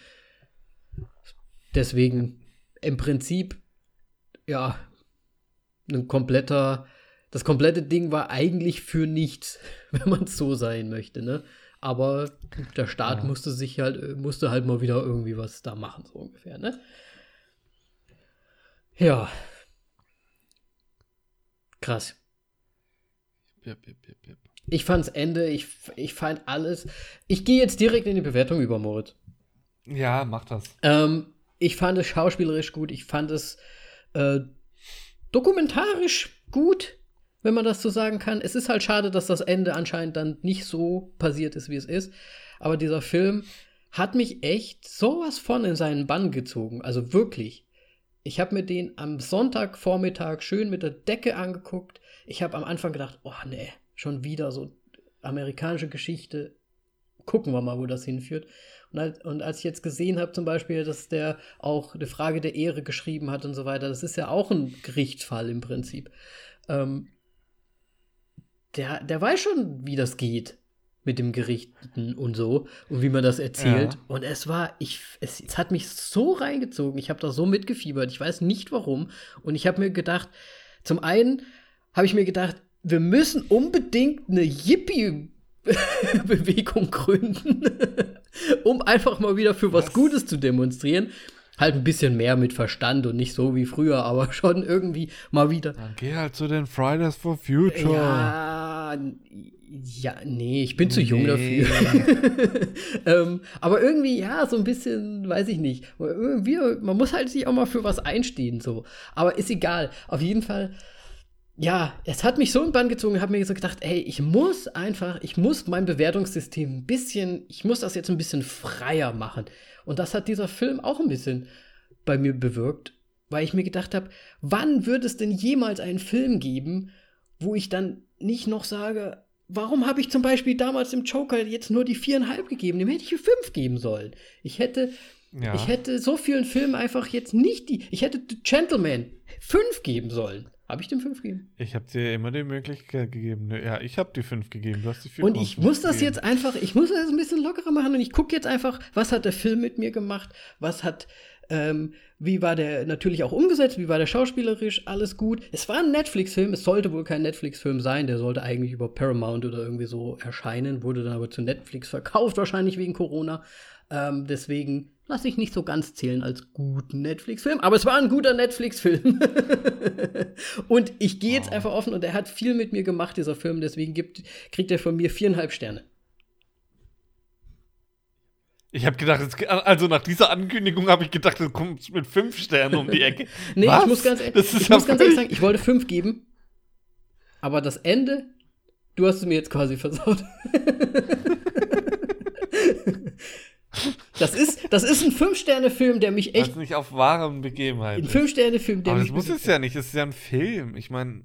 S2: Deswegen im Prinzip, ja, ein kompletter, das komplette Ding war eigentlich für nichts, wenn man es so sein möchte, ne? Aber der Staat
S1: Ja.
S2: musste sich halt, musste halt mal wieder irgendwie was da machen, so ungefähr, ne? Ja. Krass.
S1: Jep, jep, jep.
S2: Ich fand's Ende, ich, ich fand alles. Ich gehe jetzt direkt in die Bewertung über, Moritz.
S1: ja, mach das.
S2: Ähm, ich fand es schauspielerisch gut, ich fand es äh, dokumentarisch gut, wenn man das so sagen kann. Es ist halt schade, dass das Ende anscheinend dann nicht so passiert ist, wie es ist. Aber dieser Film hat mich echt sowas von in seinen Bann gezogen. Also wirklich. Ich habe mir den am Sonntagvormittag schön mit der Decke angeguckt. Ich habe am Anfang gedacht, oh nee, schon wieder so amerikanische Geschichte. Gucken wir mal, wo das hinführt. Und als, und als ich jetzt gesehen habe, zum Beispiel, dass der auch eine Frage der Ehre geschrieben hat und so weiter, das ist ja auch ein Gerichtsfall im Prinzip. Ähm, der, der weiß schon, wie das geht. mit dem Gerichten und so und wie man das erzählt.
S1: Ja.
S2: Und es war, ich, es, es hat mich so reingezogen. Ich habe da so mitgefiebert. Ich weiß nicht warum. Und ich habe mir gedacht, zum einen habe ich mir gedacht, wir müssen unbedingt eine Yippie-Bewegung gründen, um einfach mal wieder für was? Gutes zu demonstrieren. Halt ein bisschen mehr mit Verstand und nicht so wie früher, aber schon irgendwie mal wieder.
S1: Dann geh halt zu den Fridays for Future.
S2: Ja, ja, nee, ich bin zu jung
S1: Nee.
S2: dafür. ähm, aber irgendwie, ja, so ein bisschen, weiß ich nicht. Irgendwie, man muss halt sich auch mal für was einstehen, so. Aber ist egal. Auf jeden Fall, ja, es hat mich so in Bann gezogen, habe mir so gedacht, ey, ich muss einfach, ich muss mein Bewertungssystem ein bisschen, ich muss das jetzt ein bisschen freier machen. Und das hat dieser Film auch ein bisschen bei mir bewirkt, weil ich mir gedacht habe, wann wird es denn jemals einen Film geben, wo ich dann nicht noch sage, warum habe ich zum Beispiel damals dem Joker jetzt nur die viereinhalb gegeben? Dem hätte ich fünf geben sollen. Ich hätte,
S1: Ja.
S2: ich hätte so vielen Filmen einfach jetzt nicht die, ich hätte The Gentleman fünf geben sollen. Habe ich dem fünf gegeben?
S1: Ich habe dir immer die Möglichkeit gegeben. Ne, Ja, ich habe die fünf gegeben. Du hast die vier
S2: Und ich muss das jetzt einfach, ich muss das ein bisschen lockerer machen und ich gucke jetzt einfach, was hat der Film mit mir gemacht, was hat, ähm, wie war der natürlich auch umgesetzt, wie war der schauspielerisch, alles gut. Es war ein Netflix-Film, es sollte wohl kein Netflix-Film sein, der sollte eigentlich über Paramount oder irgendwie so erscheinen, wurde dann aber zu Netflix verkauft, wahrscheinlich wegen Corona. Ähm, deswegen lasse ich nicht so ganz zählen als guten Netflix-Film, aber es war ein guter Netflix-Film. und ich gehe jetzt
S1: Oh.
S2: einfach offen und er hat viel mit mir gemacht, dieser Film, deswegen gibt, kriegt er von mir viereinhalb Sterne.
S1: Ich habe gedacht, es, also nach dieser Ankündigung habe ich gedacht, du kommst mit fünf Sternen um die Ecke.
S2: Nee,
S1: Was?
S2: ich muss ganz, ehrlich- ich muss ganz ehrlich sagen, ich wollte fünf geben, aber das Ende, du hast es mir jetzt quasi versaut. das ist, das ist ein Fünf-Sterne-Film, der mich echt.
S1: es nicht auf wahren Begebenheiten
S2: Ein
S1: ist.
S2: Fünf-Sterne-Film, der
S1: Aber
S2: mich.
S1: das muss es ja nicht. Es ist ja ein Film. Ich meine,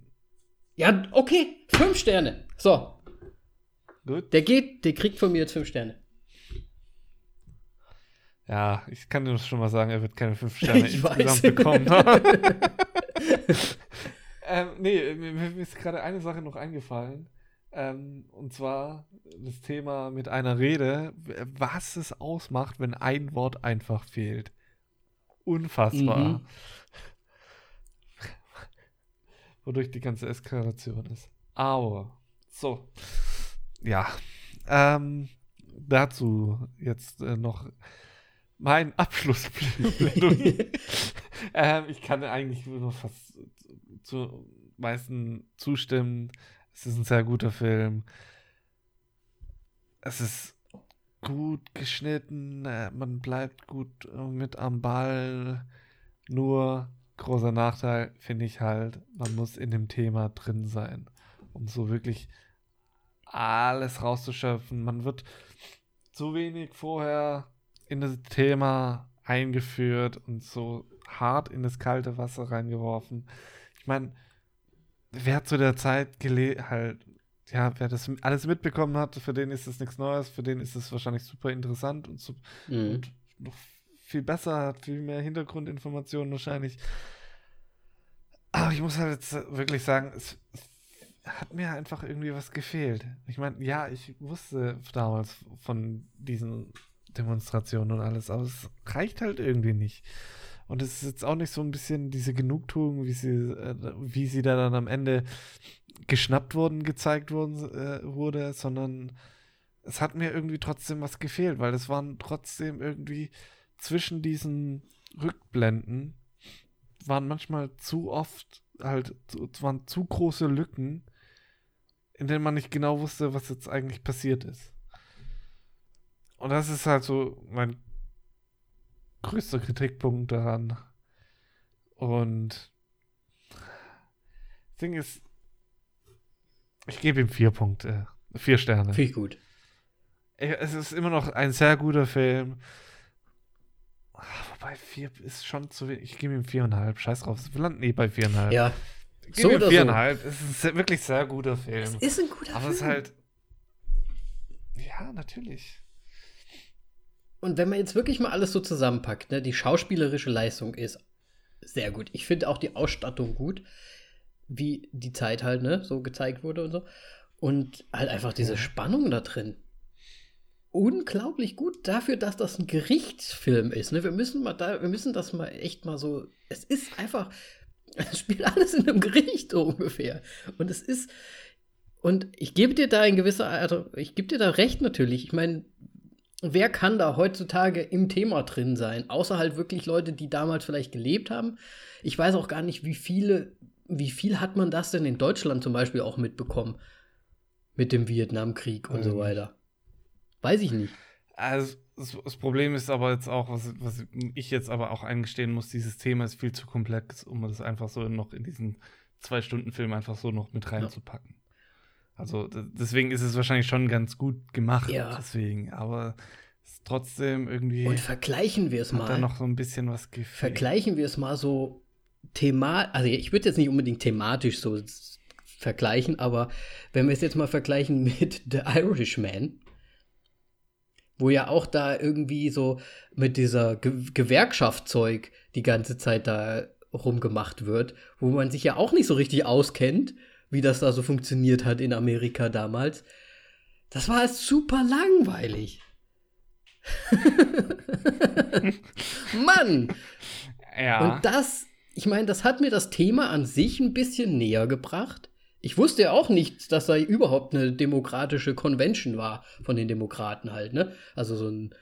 S2: Ja, okay, fünf Sterne. So,
S1: gut.
S2: der geht, der kriegt von mir jetzt fünf Sterne.
S1: Ja, ich kann dir schon mal sagen, er wird keine fünf Sterne
S2: Ich
S1: insgesamt
S2: weiß.
S1: bekommen. ähm, nee, mir, mir ist gerade eine Sache noch eingefallen. Ähm, und zwar das Thema mit einer Rede, was es ausmacht, wenn ein Wort einfach fehlt. Unfassbar.
S2: Mhm.
S1: Wodurch die ganze Eskalation ist. Aber, so. Ja. Ähm, dazu jetzt äh, noch mein Abschlussplädoyer. ähm, ich kann eigentlich nur fast zu meisten zustimmen. Es ist ein sehr guter Film. Es ist gut geschnitten, äh, man bleibt gut äh, mit am Ball. Nur großer Nachteil finde ich halt, man muss in dem Thema drin sein, um so wirklich alles rauszuschöpfen. Man wird zu wenig vorher in das Thema eingeführt und so hart in das kalte Wasser reingeworfen. Ich meine, wer zu der Zeit gele halt, ja, wer das alles mitbekommen hat, für den ist es nichts Neues, für den ist es wahrscheinlich super interessant und, so,
S2: Mhm.
S1: und noch viel besser, hat viel mehr Hintergrundinformationen wahrscheinlich. Aber ich muss halt jetzt wirklich sagen, es, es hat mir einfach irgendwie was gefehlt. Ich meine, ja, ich wusste damals von diesen Demonstrationen und alles, aber es reicht halt irgendwie nicht. Und es ist jetzt auch nicht so ein bisschen diese Genugtuung, wie sie, äh, wie sie da dann am Ende geschnappt wurden, gezeigt wurden, äh, wurde, sondern es hat mir irgendwie trotzdem was gefehlt, weil es waren trotzdem irgendwie zwischen diesen Rückblenden waren manchmal zu oft halt, es waren zu große Lücken, in denen man nicht genau wusste, was jetzt eigentlich passiert ist. Und das ist halt so mein größter Kritikpunkt daran. Und das Ding ist, ich gebe ihm vier Punkte, vier Sterne.
S2: Ich gut.
S1: Es ist immer noch ein sehr guter Film. Wobei vier ist schon zu wenig. Ich gebe ihm viereinhalb. Scheiß drauf. Wir landen eh bei viereinhalb.
S2: Ja,
S1: Gib
S2: so
S1: ihm
S2: oder so.
S1: viereinhalb. Es ist ein wirklich sehr guter
S2: es
S1: Film.
S2: ist ein guter
S1: Aber
S2: Film.
S1: es ist halt. Ja, natürlich.
S2: Und wenn man jetzt wirklich mal alles so zusammenpackt, ne, die schauspielerische Leistung ist sehr gut. Ich finde auch die Ausstattung gut, wie die Zeit halt, ne, so gezeigt wurde und so. Und halt einfach diese. Spannung da drin. unglaublich gut dafür, dass das ein Gerichtsfilm ist. Ne? Wir müssen mal da, wir müssen das mal echt mal so. Es ist einfach, es spielt alles in einem Gericht so ungefähr. Und es ist, und ich gebe dir da ein gewisser, also ich gebe dir da recht natürlich. Ich meine, wer kann da heutzutage im Thema drin sein? Außer halt wirklich Leute, die damals vielleicht gelebt haben. Ich weiß auch gar nicht, wie viele, wie viel hat man das denn in Deutschland zum Beispiel auch mitbekommen? Mit dem Vietnamkrieg und ähm. so weiter. Weiß ich nicht.
S1: Also, das Problem ist aber jetzt auch, was, was ich jetzt aber auch eingestehen muss, dieses Thema ist viel zu komplex, um das einfach so noch in diesen zwei Stunden Film einfach so noch mit reinzupacken. Also deswegen ist es wahrscheinlich schon ganz gut gemacht. Ja. Deswegen, aber es ist trotzdem irgendwie.
S2: Und vergleichen wir es mal.
S1: Da noch so ein bisschen was gefehlt.
S2: Vergleichen wir es mal so thematisch. Also ich würde jetzt nicht unbedingt thematisch so vergleichen, aber wenn wir es jetzt mal vergleichen mit The Irishman, wo ja auch da irgendwie so mit dieser Ge Gewerkschaftszeug die ganze Zeit da rumgemacht wird, wo man sich ja auch nicht so richtig auskennt wie das da so funktioniert hat in Amerika damals. Das war super langweilig. Mann! Ja. Und das, ich meine, das hat mir das Thema an sich ein bisschen näher gebracht. Ich wusste ja auch nicht, dass da überhaupt eine demokratische Convention war von den Demokraten halt, ne? Also so ein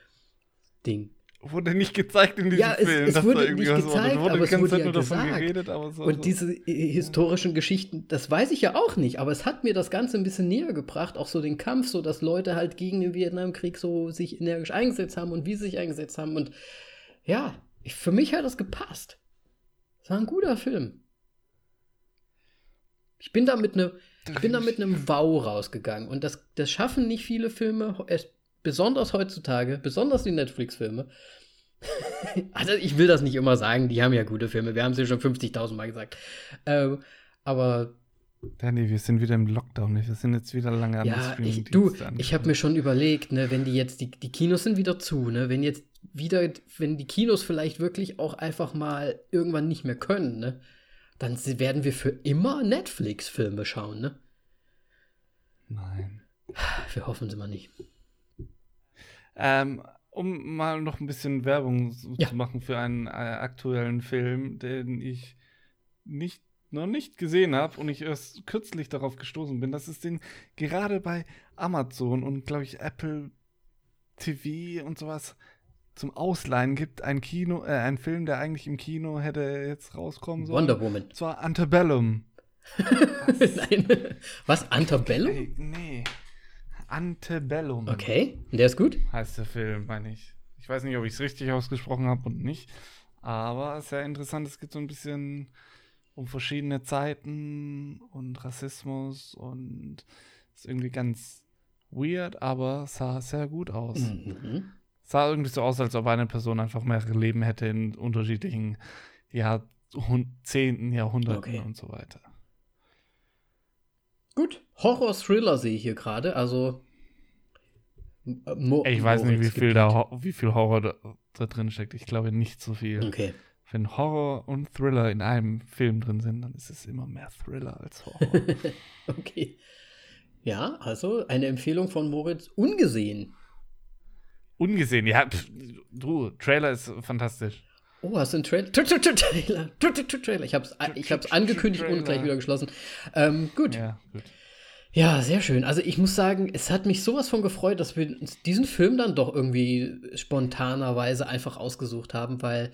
S2: Ding
S1: wurde nicht gezeigt in diesem
S2: ja, es,
S1: Film.
S2: Es wurde nicht gezeigt, wurde aber es wurde ja gesagt. Geredet, so, und so. diese historischen Geschichten, das weiß ich ja auch nicht, aber es hat mir das Ganze ein bisschen näher gebracht, auch so den Kampf, so dass Leute halt gegen den Vietnamkrieg so sich energisch eingesetzt haben und wie sie sich eingesetzt haben und ja, ich, für mich hat das gepasst. Es war ein guter Film. Ich bin da mit, ne, ich bin da mit einem Wow rausgegangen und das, das schaffen nicht viele Filme, besonders heutzutage, besonders die Netflix-Filme. also ich will das nicht immer sagen, die haben ja gute Filme, wir haben es ja schon 50.000 Mal gesagt. Ähm, aber
S1: Danny, wir sind wieder im Lockdown. Wir sind jetzt wieder lange
S2: an Ja, ich, du, ich habe mir schon überlegt, ne, wenn die jetzt, die, die Kinos sind wieder zu, ne, wenn jetzt wieder, wenn die Kinos vielleicht wirklich auch einfach mal irgendwann nicht mehr können, ne, dann werden wir für immer Netflix-Filme schauen, ne?
S1: Nein.
S2: Wir hoffen es mal nicht.
S1: Ähm, um mal noch ein bisschen Werbung ja. zu machen für einen äh, aktuellen Film, den ich nicht noch nicht gesehen habe und ich erst kürzlich darauf gestoßen bin, dass es den gerade bei Amazon und glaube ich Apple TV und sowas zum Ausleihen gibt. Ein Kino, äh, ein Film, der eigentlich im Kino hätte jetzt rauskommen sollen.
S2: Wonder Woman.
S1: Zwar Antebellum.
S2: Nein. Was? Antebellum?
S1: Ey, nee. Antebellum.
S2: Okay, der ist gut?
S1: Heißt der Film, meine ich. Ich weiß nicht, ob ich es richtig ausgesprochen habe und nicht. Aber sehr interessant. Es geht so ein bisschen um verschiedene Zeiten und Rassismus und ist irgendwie ganz weird, aber sah sehr gut aus. Mhm. Sah irgendwie so aus, als ob eine Person einfach mehrere Leben hätte in unterschiedlichen Jahrzehnten, Jahrhunderten okay. und so weiter.
S2: Gut. Horror-Thriller sehe ich hier gerade. Also.
S1: Mo ich weiß nicht, wie viel, da, wie viel Horror da, da, drin steckt. Ich glaube nicht so viel.
S2: Okay.
S1: Wenn Horror und Thriller in einem Film drin sind, dann ist es immer mehr Thriller als Horror.
S2: okay. Ja, also eine Empfehlung von Moritz ungesehen.
S1: Ungesehen, ja. Pff, du, Trailer ist fantastisch.
S2: Oh, hast du einen Trailer? Trailer. Trailer. Ich habe es ich hab's angekündigt und gleich wieder geschlossen. Ähm, gut.
S1: Ja, gut.
S2: Ja, sehr schön. Also ich muss sagen, es hat mich sowas von gefreut, dass wir diesen Film dann doch irgendwie spontanerweise einfach ausgesucht haben, weil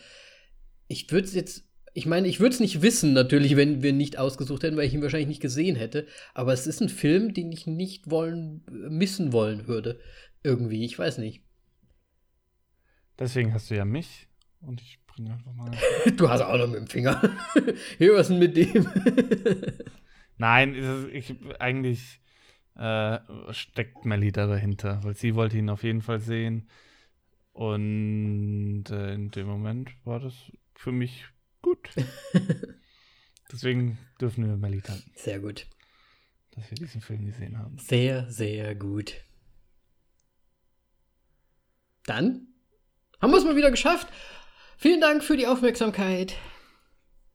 S2: ich würde es jetzt, ich meine, ich würde es nicht wissen natürlich, wenn wir nicht ausgesucht hätten, weil ich ihn wahrscheinlich nicht gesehen hätte. Aber es ist ein Film, den ich nicht wollen, missen wollen würde. Irgendwie, ich weiß nicht.
S1: Deswegen hast du ja mich und ich bring einfach mal.
S2: du hast auch noch mit dem Finger. Hier, was denn mit dem?
S1: Nein, ich, eigentlich äh, steckt Melita dahinter, weil sie wollte ihn auf jeden Fall sehen. Und äh, in dem Moment war das für mich gut. Deswegen dürfen wir Melita.
S2: Sehr gut.
S1: Dass wir diesen Film gesehen haben.
S2: Sehr, sehr gut. Dann haben wir es mal wieder geschafft. Vielen Dank für die Aufmerksamkeit.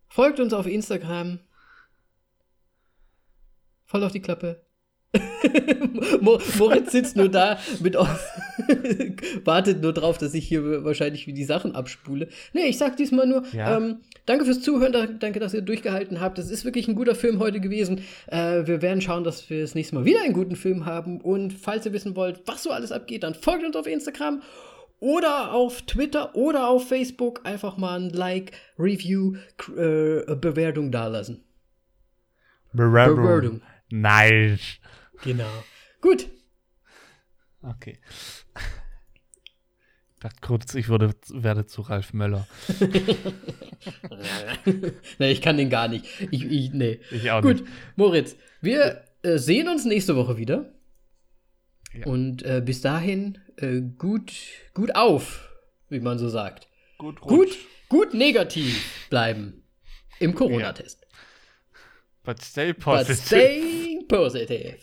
S2: Folgt uns auf Instagram. Voll auf die Klappe. Moritz sitzt nur da mit, Wartet nur drauf, dass ich hier wahrscheinlich wie die Sachen abspule. Nee, ich sag diesmal nur,
S1: Ja.
S2: ähm, danke fürs Zuhören, da, danke, dass ihr durchgehalten habt. Das ist wirklich ein guter Film heute gewesen. Äh, wir werden schauen, dass wir das nächste Mal wieder einen guten Film haben. Und falls ihr wissen wollt, was so alles abgeht, dann folgt uns auf Instagram oder auf Twitter oder auf Facebook. Einfach mal ein Like, Review, äh, Bewertung dalassen. Bewertung.
S1: Nein.
S2: Genau. Gut.
S1: Okay. Ich dachte kurz, ich würde, werde zu Ralf Möller.
S2: nee, ich kann den gar nicht. Ich, ich, nee.
S1: Ich auch
S2: Gut,
S1: nicht.
S2: Moritz, wir äh, sehen uns nächste Woche wieder.
S1: Ja.
S2: Und äh, bis dahin äh, gut, gut auf, wie man so sagt.
S1: Gut,
S2: Gut, gut negativ bleiben im Corona-Test.
S1: But stay
S2: But
S1: positive.
S2: stay positive.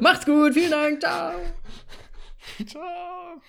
S2: Macht's gut, vielen Dank, ciao.
S1: Ciao.